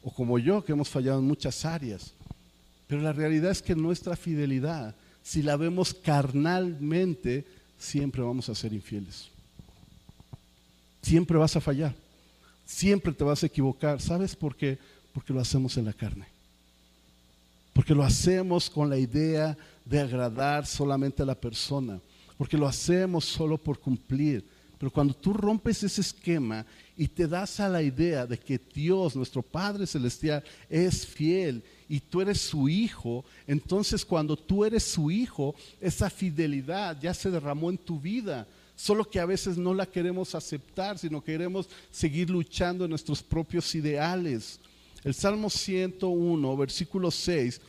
o como yo, que hemos fallado en muchas áreas. Pero la realidad es que nuestra fidelidad, si la vemos carnalmente, siempre vamos a ser infieles. Siempre vas a fallar, siempre te vas a equivocar. ¿Sabes por qué? Porque lo hacemos en la carne. Porque lo hacemos con la idea de agradar solamente a la persona, porque lo hacemos solo por cumplir. Pero cuando tú rompes ese esquema y te das a la idea de que Dios, nuestro Padre Celestial, es fiel y tú eres su hijo, entonces cuando tú eres su hijo, esa fidelidad ya se derramó en tu vida. Solo que a veces no la queremos aceptar, sino queremos seguir luchando en nuestros propios ideales. El Salmo 101, versículo 6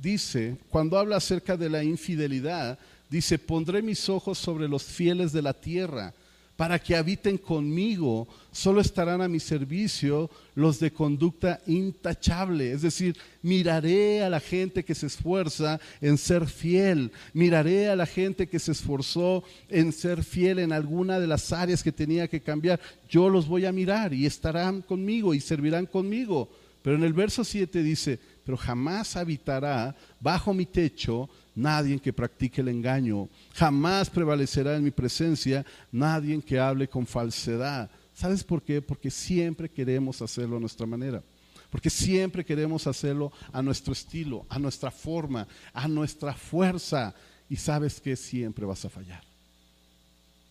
dice, cuando habla acerca de la infidelidad, dice, pondré mis ojos sobre los fieles de la tierra para que habiten conmigo, solo estarán a mi servicio los de conducta intachable. Es decir, miraré a la gente que se esfuerza en ser fiel, miraré a la gente que se esforzó en ser fiel en alguna de las áreas que tenía que cambiar. Yo los voy a mirar y estarán conmigo y servirán conmigo. Pero en el verso 7 dice, pero jamás habitará bajo mi techo nadie que practique el engaño. Jamás prevalecerá en mi presencia nadie que hable con falsedad. ¿Sabes por qué? Porque siempre queremos hacerlo a nuestra manera. Porque siempre queremos hacerlo a nuestro estilo, a nuestra forma, a nuestra fuerza. Y sabes que siempre vas a fallar.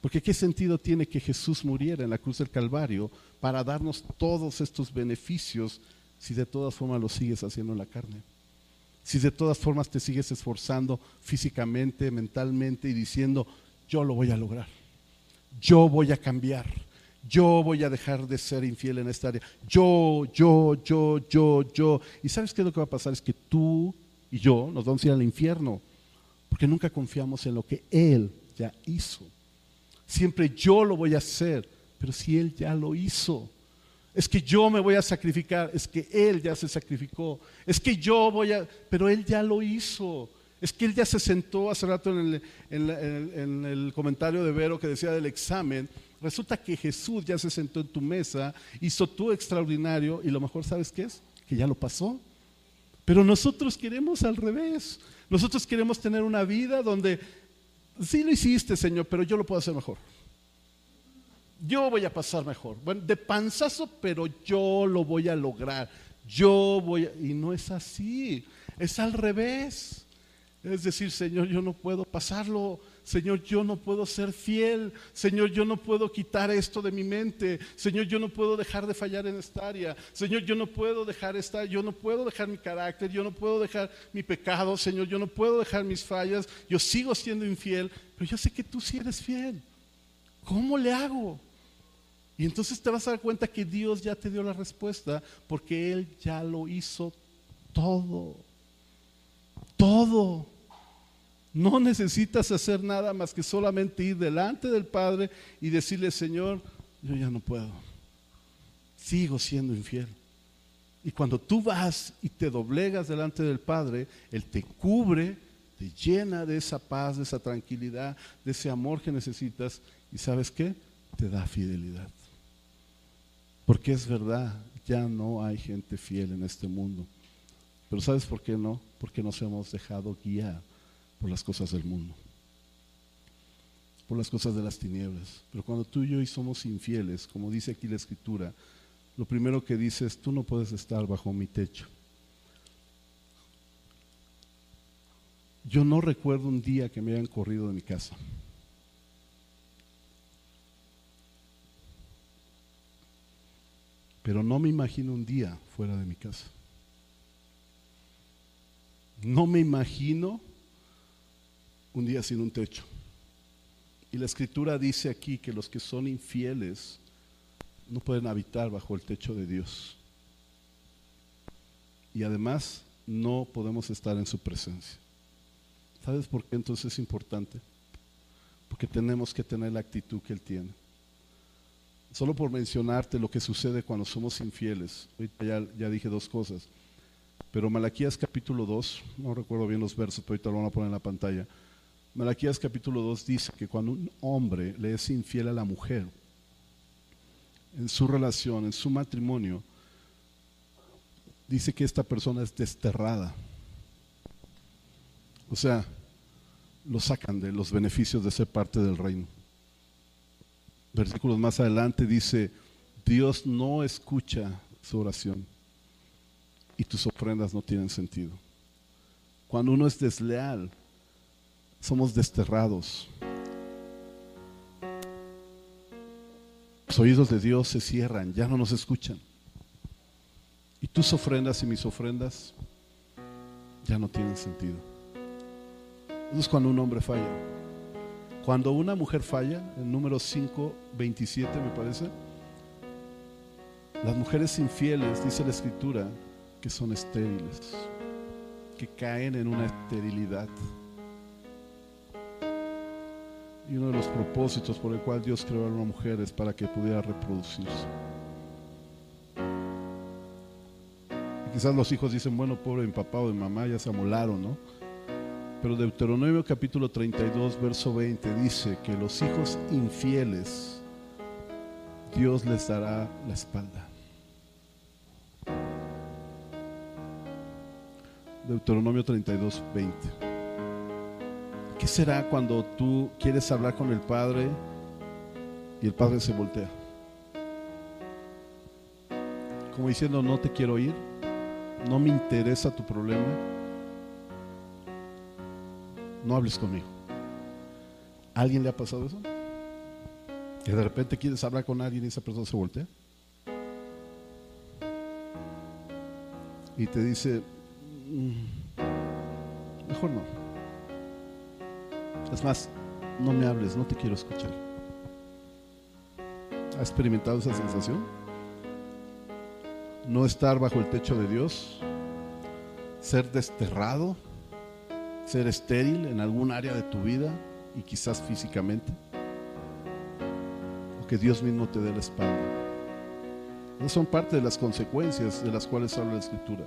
Porque qué sentido tiene que Jesús muriera en la cruz del Calvario para darnos todos estos beneficios si de todas formas lo sigues haciendo en la carne. Si de todas formas te sigues esforzando físicamente, mentalmente y diciendo, yo lo voy a lograr. Yo voy a cambiar yo voy a dejar de ser infiel en esta área. Yo, yo, yo, yo, yo. Y sabes qué es lo que va a pasar? Es que tú y yo nos vamos a ir al infierno. Porque nunca confiamos en lo que Él ya hizo. Siempre yo lo voy a hacer. Pero si Él ya lo hizo. Es que yo me voy a sacrificar. Es que Él ya se sacrificó. Es que yo voy a... Pero Él ya lo hizo. Es que Él ya se sentó hace rato en el, en el comentario de Vero que decía del examen Resulta que Jesús ya se sentó en tu mesa, hizo tu extraordinario y lo mejor, ¿sabes qué es? Que ya lo pasó. Pero nosotros queremos al revés. Nosotros queremos tener una vida donde, sí lo hiciste, Señor, pero yo lo puedo hacer mejor. Yo voy a pasar mejor. Bueno, de panzazo, pero yo lo voy a lograr. Yo voy a... Y no es así, es al revés. Es decir, Señor, yo no puedo pasarlo Señor, yo no puedo ser fiel. Señor, yo no puedo quitar esto de mi mente. Señor, yo no puedo dejar de fallar en esta área. Señor, yo no puedo dejar esta, yo no puedo dejar mi carácter, yo no puedo dejar mi pecado. Señor, yo no puedo dejar mis fallas. Yo sigo siendo infiel, pero yo sé que tú sí eres fiel. ¿Cómo le hago? Y entonces te vas a dar cuenta que Dios ya te dio la respuesta porque Él ya lo hizo todo. Todo. No necesitas hacer nada más que solamente ir delante del Padre y decirle, Señor, yo ya no puedo. Sigo siendo infiel. Y cuando tú vas y te doblegas delante del Padre, Él te cubre, te llena de esa paz, de esa tranquilidad, de ese amor que necesitas. ¿Y sabes qué? Te da fidelidad. Porque es verdad, ya no hay gente fiel en este mundo. Pero ¿sabes por qué no? Porque nos hemos dejado guiar por las cosas del mundo, por las cosas de las tinieblas. Pero cuando tú y yo somos infieles, como dice aquí la escritura, lo primero que dice es, tú no puedes estar bajo mi techo. Yo no recuerdo un día que me hayan corrido de mi casa. Pero no me imagino un día fuera de mi casa. No me imagino un día sin un techo. Y la escritura dice aquí que los que son infieles no pueden habitar bajo el techo de Dios. Y además no podemos estar en su presencia. ¿Sabes por qué entonces es importante? Porque tenemos que tener la actitud que Él tiene. Solo por mencionarte lo que sucede cuando somos infieles. Ahorita ya, ya dije dos cosas. Pero Malaquías capítulo 2, no recuerdo bien los versos, pero ahorita lo van a poner en la pantalla. Malaquías capítulo 2 dice que cuando un hombre le es infiel a la mujer, en su relación, en su matrimonio, dice que esta persona es desterrada. O sea, lo sacan de los beneficios de ser parte del reino. Versículos más adelante dice, Dios no escucha su oración y tus ofrendas no tienen sentido. Cuando uno es desleal, somos desterrados. Los oídos de Dios se cierran, ya no nos escuchan. Y tus ofrendas y mis ofrendas ya no tienen sentido. Eso es cuando un hombre falla. Cuando una mujer falla, el número 5, 27 me parece, las mujeres infieles, dice la escritura, que son estériles, que caen en una esterilidad. Y uno de los propósitos por el cual Dios creó a una mujer es para que pudiera reproducirse. Y quizás los hijos dicen, bueno, pobre mi papá o mi mamá ya se amolaron, ¿no? Pero Deuteronomio capítulo 32, verso 20 dice que los hijos infieles Dios les dará la espalda. Deuteronomio 32, 20. ¿Qué será cuando tú quieres hablar con el Padre y el Padre se voltea? Como diciendo, no te quiero oír, no me interesa tu problema, no hables conmigo. ¿Alguien le ha pasado eso? Que de repente quieres hablar con alguien y esa persona se voltea. Y te dice, "Mm, mejor no. Es más, no me hables, no te quiero escuchar. ¿Has experimentado esa sensación? No estar bajo el techo de Dios, ser desterrado, ser estéril en algún área de tu vida y quizás físicamente. O que Dios mismo te dé la espalda. Esas son parte de las consecuencias de las cuales habla la Escritura.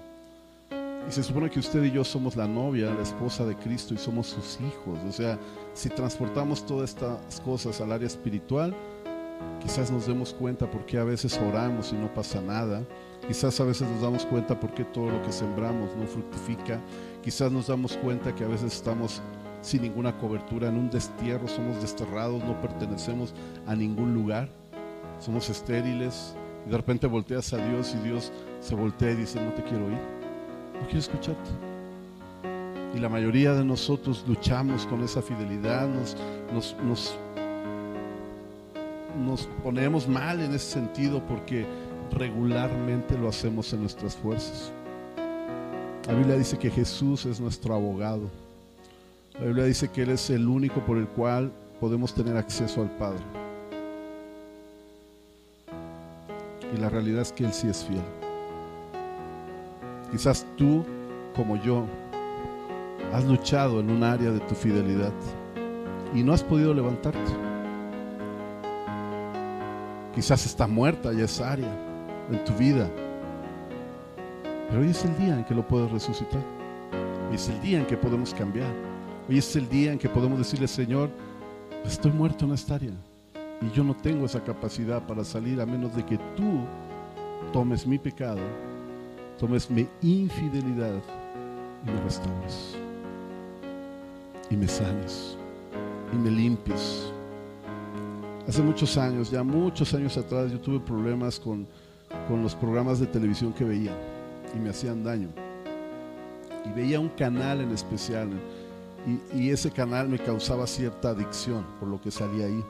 Y se supone que usted y yo somos la novia, la esposa de Cristo y somos sus hijos. O sea, si transportamos todas estas cosas al área espiritual, quizás nos demos cuenta por qué a veces oramos y no pasa nada. Quizás a veces nos damos cuenta por qué todo lo que sembramos no fructifica. Quizás nos damos cuenta que a veces estamos sin ninguna cobertura, en un destierro, somos desterrados, no pertenecemos a ningún lugar, somos estériles. Y de repente volteas a Dios y Dios se voltea y dice, no te quiero oír, no quiero escucharte. Y la mayoría de nosotros luchamos con esa fidelidad, nos, nos, nos, nos ponemos mal en ese sentido porque regularmente lo hacemos en nuestras fuerzas. La Biblia dice que Jesús es nuestro abogado. La Biblia dice que Él es el único por el cual podemos tener acceso al Padre. Y la realidad es que Él sí es fiel. Quizás tú, como yo, has luchado en un área de tu fidelidad y no has podido levantarte. Quizás está muerta ya esa área en tu vida. Pero hoy es el día en que lo puedes resucitar. Hoy es el día en que podemos cambiar. Hoy es el día en que podemos decirle, Señor, estoy muerto en esta área. Y yo no tengo esa capacidad para salir a menos de que tú tomes mi pecado, tomes mi infidelidad y me restaures. Y me sanes. Y me limpies. Hace muchos años, ya muchos años atrás, yo tuve problemas con, con los programas de televisión que veía y me hacían daño. Y veía un canal en especial y, y, ese canal me causaba cierta adicción por lo que salía ahí.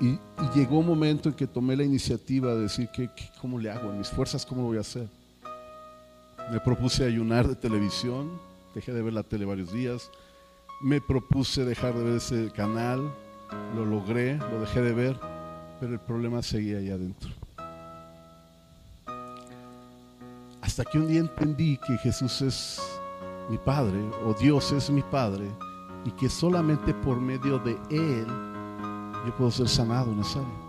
Y, llegó un momento en que tomé la iniciativa de decir, que, que, ¿cómo le hago? En mis fuerzas, ¿cómo lo voy a hacer? Me propuse ayunar de televisión, dejé de ver la tele varios días. Me propuse dejar de ver ese canal, lo logré, lo dejé de ver, pero el problema seguía ahí adentro. Hasta que un día entendí que Jesús es mi Padre, o Dios es mi Padre, y que solamente por medio de Él yo puedo ser sanado en esa área.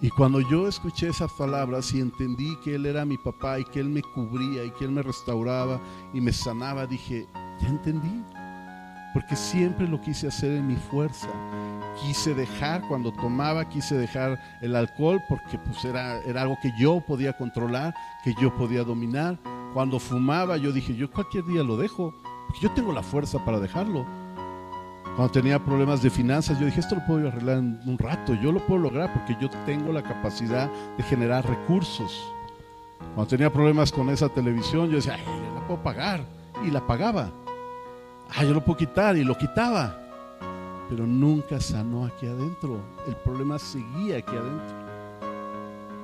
Y cuando yo escuché esas palabras y entendí que Él era mi papá y que Él me cubría y que Él me restauraba y me sanaba, dije, ya entendí. Porque siempre lo quise hacer en mi fuerza. Quise dejar, cuando tomaba, quise dejar el alcohol porque pues era, era algo que yo podía controlar, que yo podía dominar. Cuando fumaba, yo dije, yo cualquier día lo dejo, porque yo tengo la fuerza para dejarlo. Cuando tenía problemas de finanzas, yo dije, esto lo puedo arreglar en un rato, yo lo puedo lograr porque yo tengo la capacidad de generar recursos. Cuando tenía problemas con esa televisión, yo decía, Ay, la puedo pagar, y la pagaba. Ah, yo lo puedo quitar, y lo quitaba. Pero nunca sanó aquí adentro. El problema seguía aquí adentro.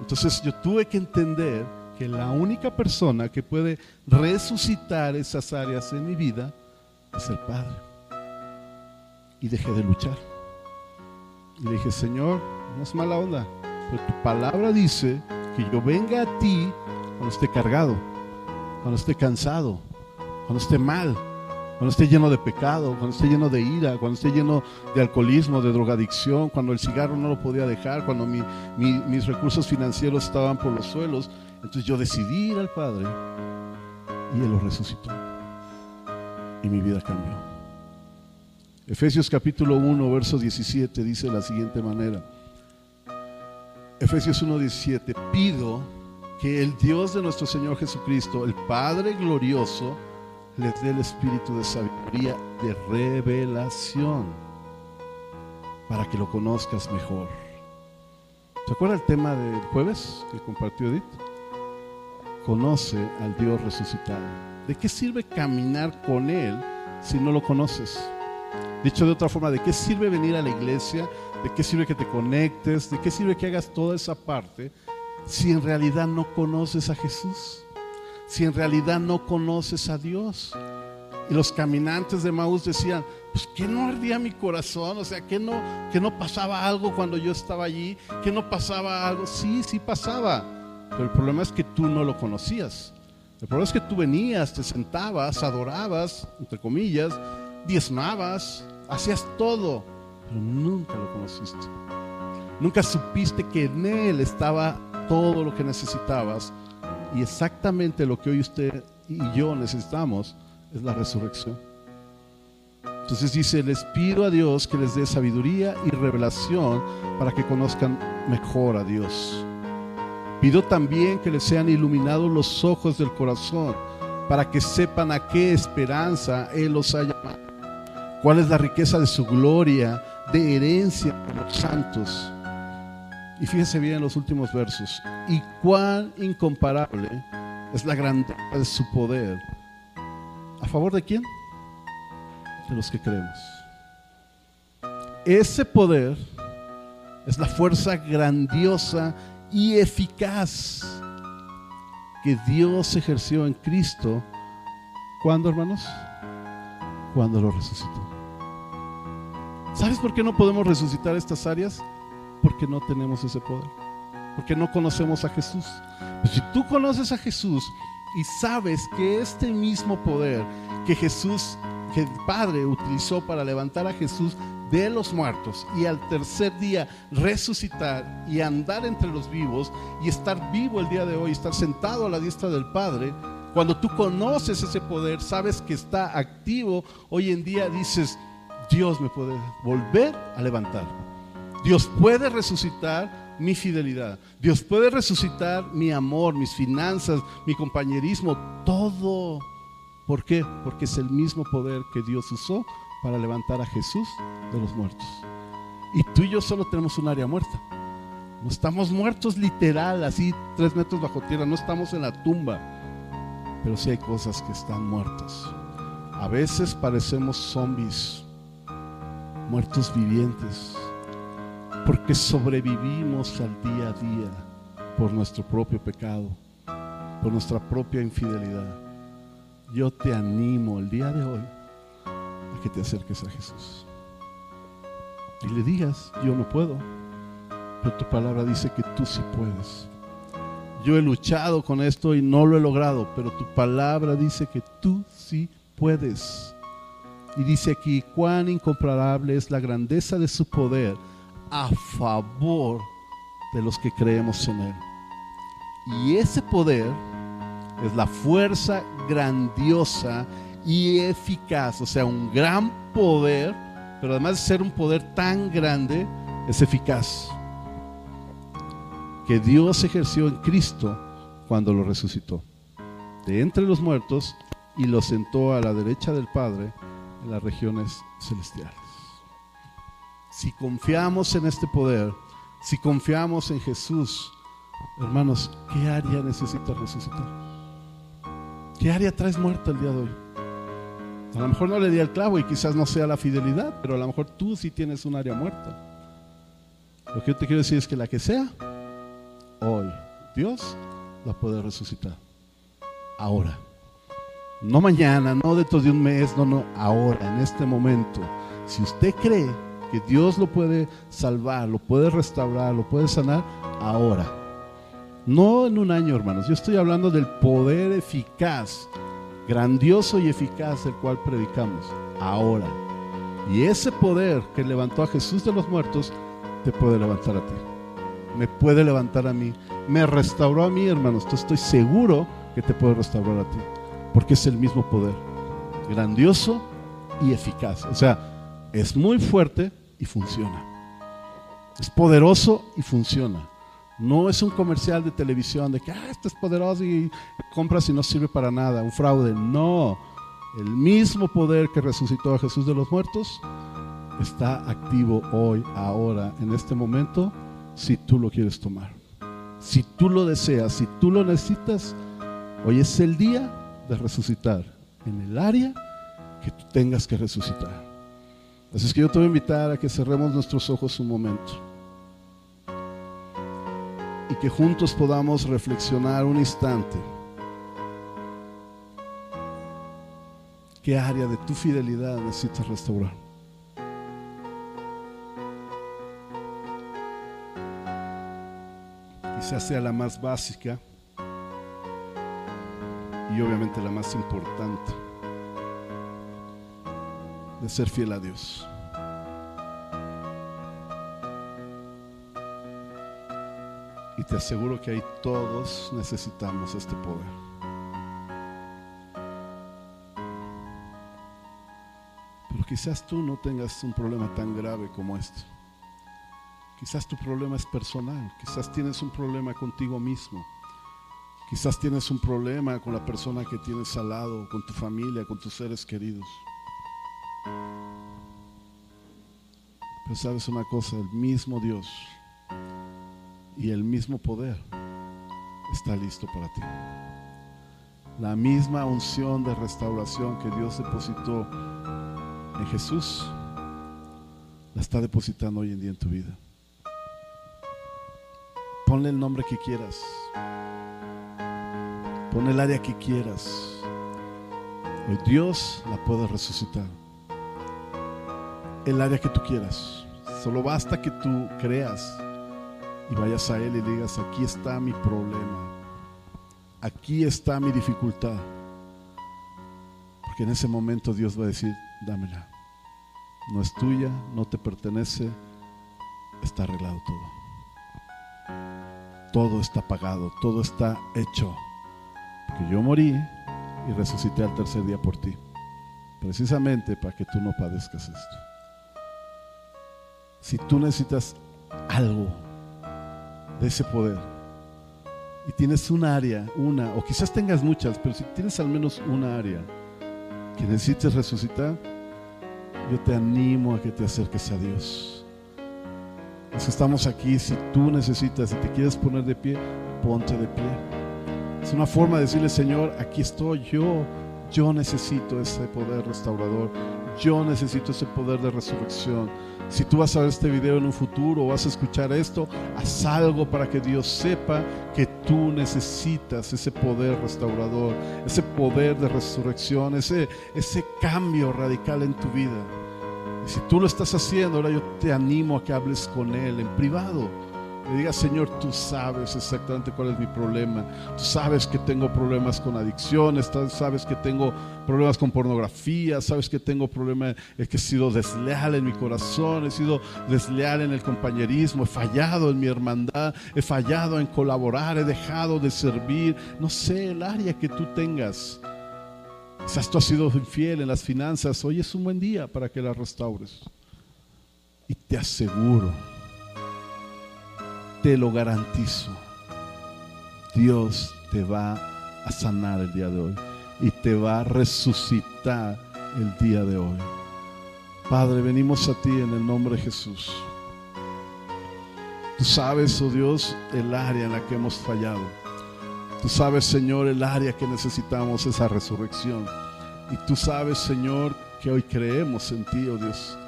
Entonces yo tuve que entender que la única persona que puede resucitar esas áreas en mi vida es el Padre y dejé de luchar. Y le dije, Señor, no es mala onda, pero tu palabra dice que yo venga a ti cuando esté cargado, cuando esté cansado, cuando esté mal, cuando esté lleno de pecado, cuando esté lleno de ira, cuando esté lleno de alcoholismo, de drogadicción, cuando el cigarro no lo podía dejar, cuando mi, mi, mis recursos financieros estaban por los suelos. Entonces yo decidí ir al Padre y Él lo resucitó. Y mi vida cambió. Efesios capítulo 1, verso 17 dice de la siguiente manera. Efesios 1, 17. Pido que el Dios de nuestro Señor Jesucristo, el Padre glorioso, les dé el espíritu de sabiduría, de revelación, para que lo conozcas mejor. ¿Se acuerda el tema del jueves que compartió Edith? Conoce al Dios resucitado. ¿De qué sirve caminar con Él si no lo conoces? Dicho de otra forma, ¿de qué sirve venir a la iglesia? ¿De qué sirve que te conectes? ¿De qué sirve que hagas toda esa parte si en realidad no conoces a Jesús? Si en realidad no conoces a Dios. Y los caminantes de Maús decían, pues que no ardía mi corazón, o sea, que no, que no pasaba algo cuando yo estaba allí, que no pasaba algo. Sí, sí pasaba, pero el problema es que tú no lo conocías. El problema es que tú venías, te sentabas, adorabas, entre comillas, diezmabas, hacías todo, pero nunca lo conociste. Nunca supiste que en Él estaba todo lo que necesitabas y exactamente lo que hoy usted y yo necesitamos es la resurrección. Entonces dice, les pido a Dios que les dé sabiduría y revelación para que conozcan mejor a Dios. Pido también que les sean iluminados los ojos del corazón para que sepan a qué esperanza Él los ha llamado. Cuál es la riqueza de su gloria, de herencia de los santos. Y fíjense bien en los últimos versos. Y cuán incomparable es la grandeza de su poder. ¿A favor de quién? de los que creemos. Ese poder es la fuerza grandiosa y eficaz que Dios ejerció en Cristo. ¿Cuándo, hermanos? Cuando lo resucitó. ¿Sabes por qué no podemos resucitar estas áreas? Porque no tenemos ese poder. Porque no conocemos a Jesús. si tú conoces a Jesús y sabes que este mismo poder que Jesús que el Padre utilizó para levantar a Jesús de los muertos y al tercer día resucitar y andar entre los vivos y estar vivo el día de hoy, estar sentado a la diestra del Padre, cuando tú conoces ese poder, sabes que está activo, hoy en día dices, Dios me puede volver a levantar. Dios puede resucitar mi fidelidad. Dios puede resucitar mi amor, mis finanzas, mi compañerismo, todo ¿Por qué? Porque es el mismo poder que Dios usó para levantar a Jesús de los muertos. Y tú y yo solo tenemos un área muerta. No estamos muertos literal, así tres metros bajo tierra, no estamos en la tumba. Pero sí hay cosas que están muertas. A veces parecemos zombies, muertos vivientes, porque sobrevivimos al día a día por nuestro propio pecado, por nuestra propia infidelidad yo te animo el día de hoy a que te acerques a Jesús. Y le digas, yo no puedo, pero tu palabra dice que tú sí puedes. Yo he luchado con esto y no lo he logrado, pero tu palabra dice que tú sí puedes. Y dice aquí, cuán incomparable es la grandeza de su poder a favor de los que creemos en Él. Y ese poder es la fuerza grandiosa y eficaz, o sea, un gran poder, pero además de ser un poder tan grande, es eficaz, que Dios ejerció en Cristo cuando lo resucitó de entre los muertos y lo sentó a la derecha del Padre en las regiones celestiales. Si confiamos en este poder, si confiamos en Jesús, hermanos, ¿qué área necesita resucitar? ¿Qué área traes muerta el día de hoy? A lo mejor no le di el clavo y quizás no sea la fidelidad, pero a lo mejor tú sí tienes un área muerta. Lo que yo te quiero decir es que la que sea, hoy Dios la puede resucitar. Ahora. No mañana, no dentro de un mes, no, no, ahora, en este momento. Si usted cree que Dios lo puede salvar, lo puede restaurar, lo puede sanar, ahora no en un año, hermanos. Yo estoy hablando del poder eficaz, grandioso y eficaz del cual predicamos ahora. Y ese poder que levantó a Jesús de los muertos te puede levantar a ti. Me puede levantar a mí. Me restauró a mí, hermanos. estoy seguro que te puede restaurar a ti. Porque es el mismo poder. Grandioso y eficaz. O sea, es muy fuerte y funciona. Es poderoso y funciona. No es un comercial de televisión de que ah, esto es poderoso y compras y no sirve para nada, un fraude. No, el mismo poder que resucitó a Jesús de los muertos, está activo hoy, ahora, en este momento, si tú lo quieres tomar. Si tú lo deseas, si tú lo necesitas, hoy es el día de resucitar en el área que tú tengas que resucitar. Así es que yo te voy a invitar a que cerremos nuestros ojos un momento y que juntos podamos reflexionar un instante. ¿Qué área de tu fidelidad necesitas restaurar? Quizás sea la más básica y obviamente la más importante de ser fiel a Dios. Y te aseguro que ahí todos necesitamos este poder. Pero quizás tú no tengas un problema tan grave como este. Quizás tu problema es personal, quizás tienes un problema contigo mismo. Quizás tienes un problema con la persona que tienes al lado, con tu familia, con tus seres queridos. Pero sabes una cosa, el mismo Dios y el mismo poder está listo para ti. La misma unción de restauración que Dios depositó en Jesús, la está depositando hoy en día en tu vida. Ponle el nombre que quieras. Pon el área que quieras. Hoy Dios la puede resucitar. El área que tú quieras. Solo basta que tú creas y vayas a Él y digas, aquí está mi problema. Aquí está mi dificultad. Porque en ese momento Dios va a decir, dámela. No es tuya, no te pertenece, está arreglado todo. Todo está pagado, todo está hecho. Porque yo morí y resucité al tercer día por ti. Precisamente para que tú no padezcas esto. Si tú necesitas algo de ese poder y tienes un área, una, o quizás tengas muchas, pero si tienes al menos una área que necesites resucitar, yo te animo a que te acerques a Dios. Los que estamos aquí, si tú necesitas, si te quieres poner de pie, ponte de pie. Es una forma de decirle, Señor, aquí estoy yo, yo necesito ese poder restaurador, yo necesito ese poder de resurrección. Si tú vas a ver este video en un futuro o vas a escuchar esto, haz algo para que Dios sepa que tú necesitas ese poder restaurador, ese poder de resurrección, ese, ese cambio radical en tu vida. Y si tú lo estás haciendo, ahora yo te animo a que hables con Él en privado le diga, Señor, tú sabes exactamente cuál es mi problema. Tú sabes que tengo problemas con adicciones, tú sabes que tengo problemas con pornografía, sabes que tengo problemas, que he sido desleal en mi corazón, he sido desleal en el compañerismo, he fallado en mi hermandad, he fallado en colaborar, he dejado de servir. No sé, el área que tú tengas. Quizás tú has sido infiel en las finanzas. Hoy es un buen día para que las restaures. Y te aseguro te lo garantizo. Dios te va a sanar el día de hoy y te va a resucitar el día de hoy. Padre, venimos a ti en el nombre de Jesús. Tú sabes, oh Dios, el área en la que hemos fallado. Tú sabes, Señor, el área que necesitamos esa resurrección. Y tú sabes, Señor, que hoy creemos en ti, oh Dios.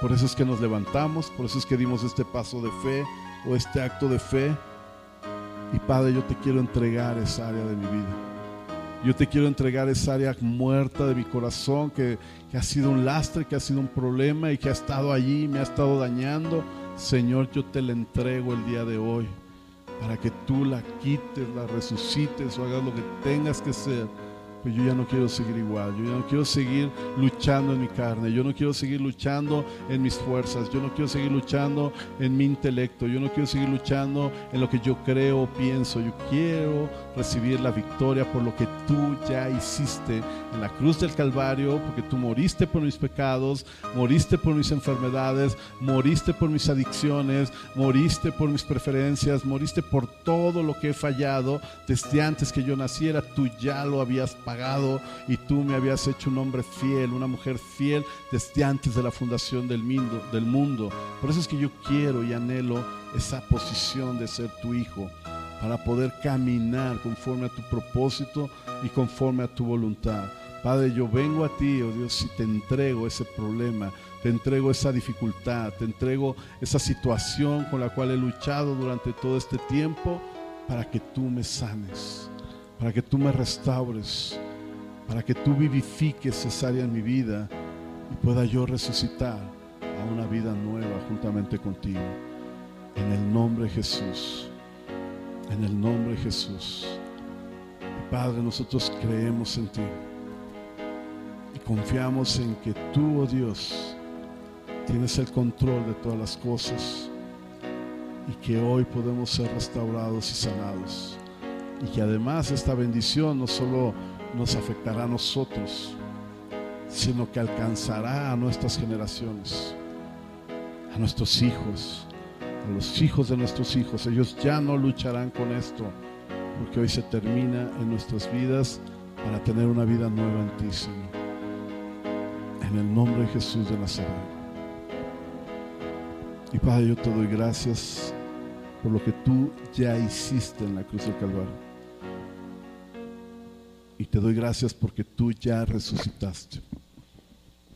Por eso es que nos levantamos, por eso es que dimos este paso de fe o este acto de fe. Y Padre, yo te quiero entregar esa área de mi vida. Yo te quiero entregar esa área muerta de mi corazón que, que, ha sido un lastre, que ha sido un problema y que ha estado allí, me ha estado dañando. Señor, yo te la entrego el día de hoy para que tú la quites, la resucites o hagas lo que tengas que hacer pues yo ya no quiero seguir igual, yo ya no quiero seguir luchando en mi carne, yo no quiero seguir luchando en mis fuerzas, yo no quiero seguir luchando en mi intelecto, yo no quiero seguir luchando en lo que yo creo o pienso, yo quiero recibir la victoria por lo que tú ya hiciste en la cruz del Calvario, porque tú moriste por mis pecados, moriste por mis enfermedades, moriste por mis adicciones, moriste por mis preferencias, moriste por todo lo que he fallado desde antes que yo naciera, tú ya lo habías pagado y tú me habías hecho un hombre fiel, una mujer fiel desde antes de la fundación del mundo, del mundo. Por eso es que yo quiero y anhelo esa posición de ser tu hijo para poder caminar conforme a tu propósito y conforme a tu voluntad. Padre, yo vengo a ti, oh Dios, y te entrego ese problema, te entrego esa dificultad, te entrego esa situación con la cual he luchado durante todo este tiempo para que tú me sanes, para que tú me restaures, para que tú vivifiques esa área en mi vida y pueda yo resucitar a una vida nueva juntamente contigo. En el nombre de Jesús, en el nombre de Jesús. Padre, nosotros creemos en ti y confiamos en que tú, oh Dios, tienes el control de todas las cosas y que hoy podemos ser restaurados y sanados. Y que además esta bendición no solo nos afectará a nosotros, sino que alcanzará a nuestras generaciones, a nuestros hijos, a los hijos de nuestros hijos. Ellos ya no lucharán con esto, porque hoy se termina en nuestras vidas para tener una vida nueva en ti, Señor. En el nombre de Jesús de Nazaret. Y Padre, yo te doy gracias por lo que tú ya hiciste en la cruz del Calvario. Y te doy gracias porque tú ya resucitaste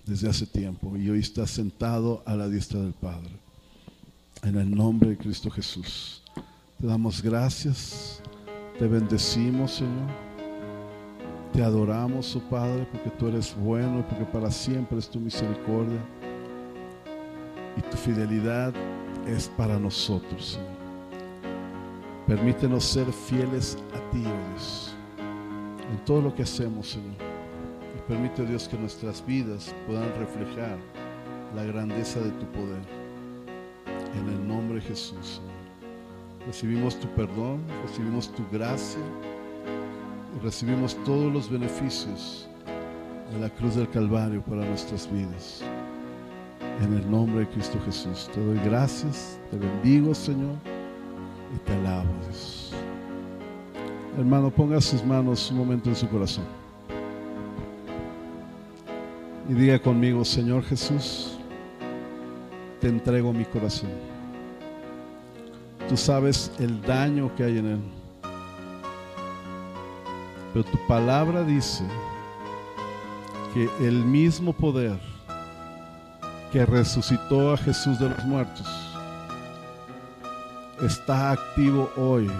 desde hace tiempo y hoy estás sentado a la diestra del Padre. En el nombre de Cristo Jesús. Te damos gracias, te bendecimos, Señor. Te adoramos, oh Padre, porque tú eres bueno y porque para siempre es tu misericordia. Y tu fidelidad es para nosotros, Señor. Permítenos ser fieles a ti, oh Dios, en todo lo que hacemos, Señor. Y permite, Dios, que nuestras vidas puedan reflejar la grandeza de tu poder. En el nombre de Jesús, Señor. Recibimos tu perdón, recibimos tu gracia y recibimos todos los beneficios de la cruz del Calvario para nuestras vidas. En el nombre de Cristo Jesús. Te doy gracias, te bendigo, Señor, y te alabo, Dios. Hermano, ponga sus manos un momento en su corazón. Y diga conmigo, Señor Jesús, te entrego mi corazón. Tú sabes el daño que hay en él. Pero tu palabra dice que el mismo poder que resucitó a Jesús de los muertos está activo hoy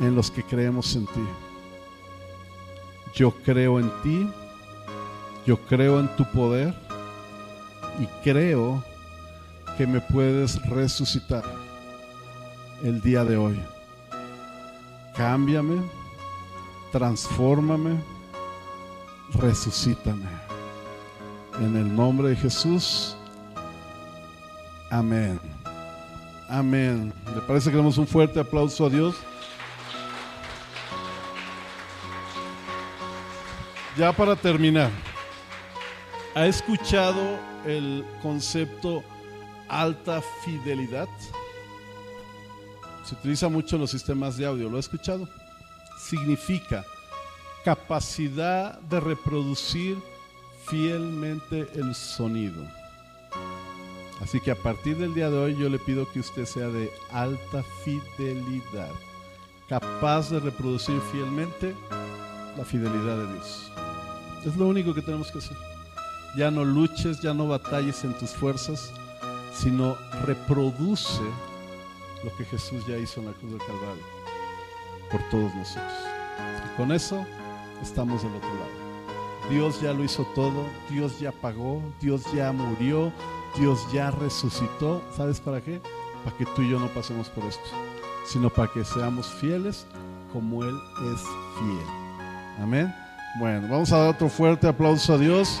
en los que creemos en ti. Yo creo en ti, yo creo en tu poder y creo que me puedes resucitar el día de hoy. Cámbiame, transfórmame, resucítame. En el nombre de Jesús. Amén. Amén. ¿Le parece que damos un fuerte aplauso a Dios? Ya para terminar, ¿ha escuchado el concepto alta fidelidad? Se utiliza mucho en los sistemas de audio, ¿lo ha escuchado? Significa capacidad de reproducir fielmente el sonido. Así que a partir del día de hoy yo le pido que usted sea de alta fidelidad, capaz de reproducir fielmente la fidelidad de Dios. Es lo único que tenemos que hacer. Ya no luches, ya no batalles en tus fuerzas, sino reproduce lo que Jesús ya hizo en la cruz del Calvario por todos nosotros. Y con eso estamos del otro lado. Dios ya lo hizo todo, Dios ya pagó, Dios ya murió, Dios ya resucitó. ¿Sabes para qué? Para que tú y yo no pasemos por esto, sino para que seamos fieles como Él es fiel. Amén. Bueno, vamos a dar otro fuerte aplauso a Dios.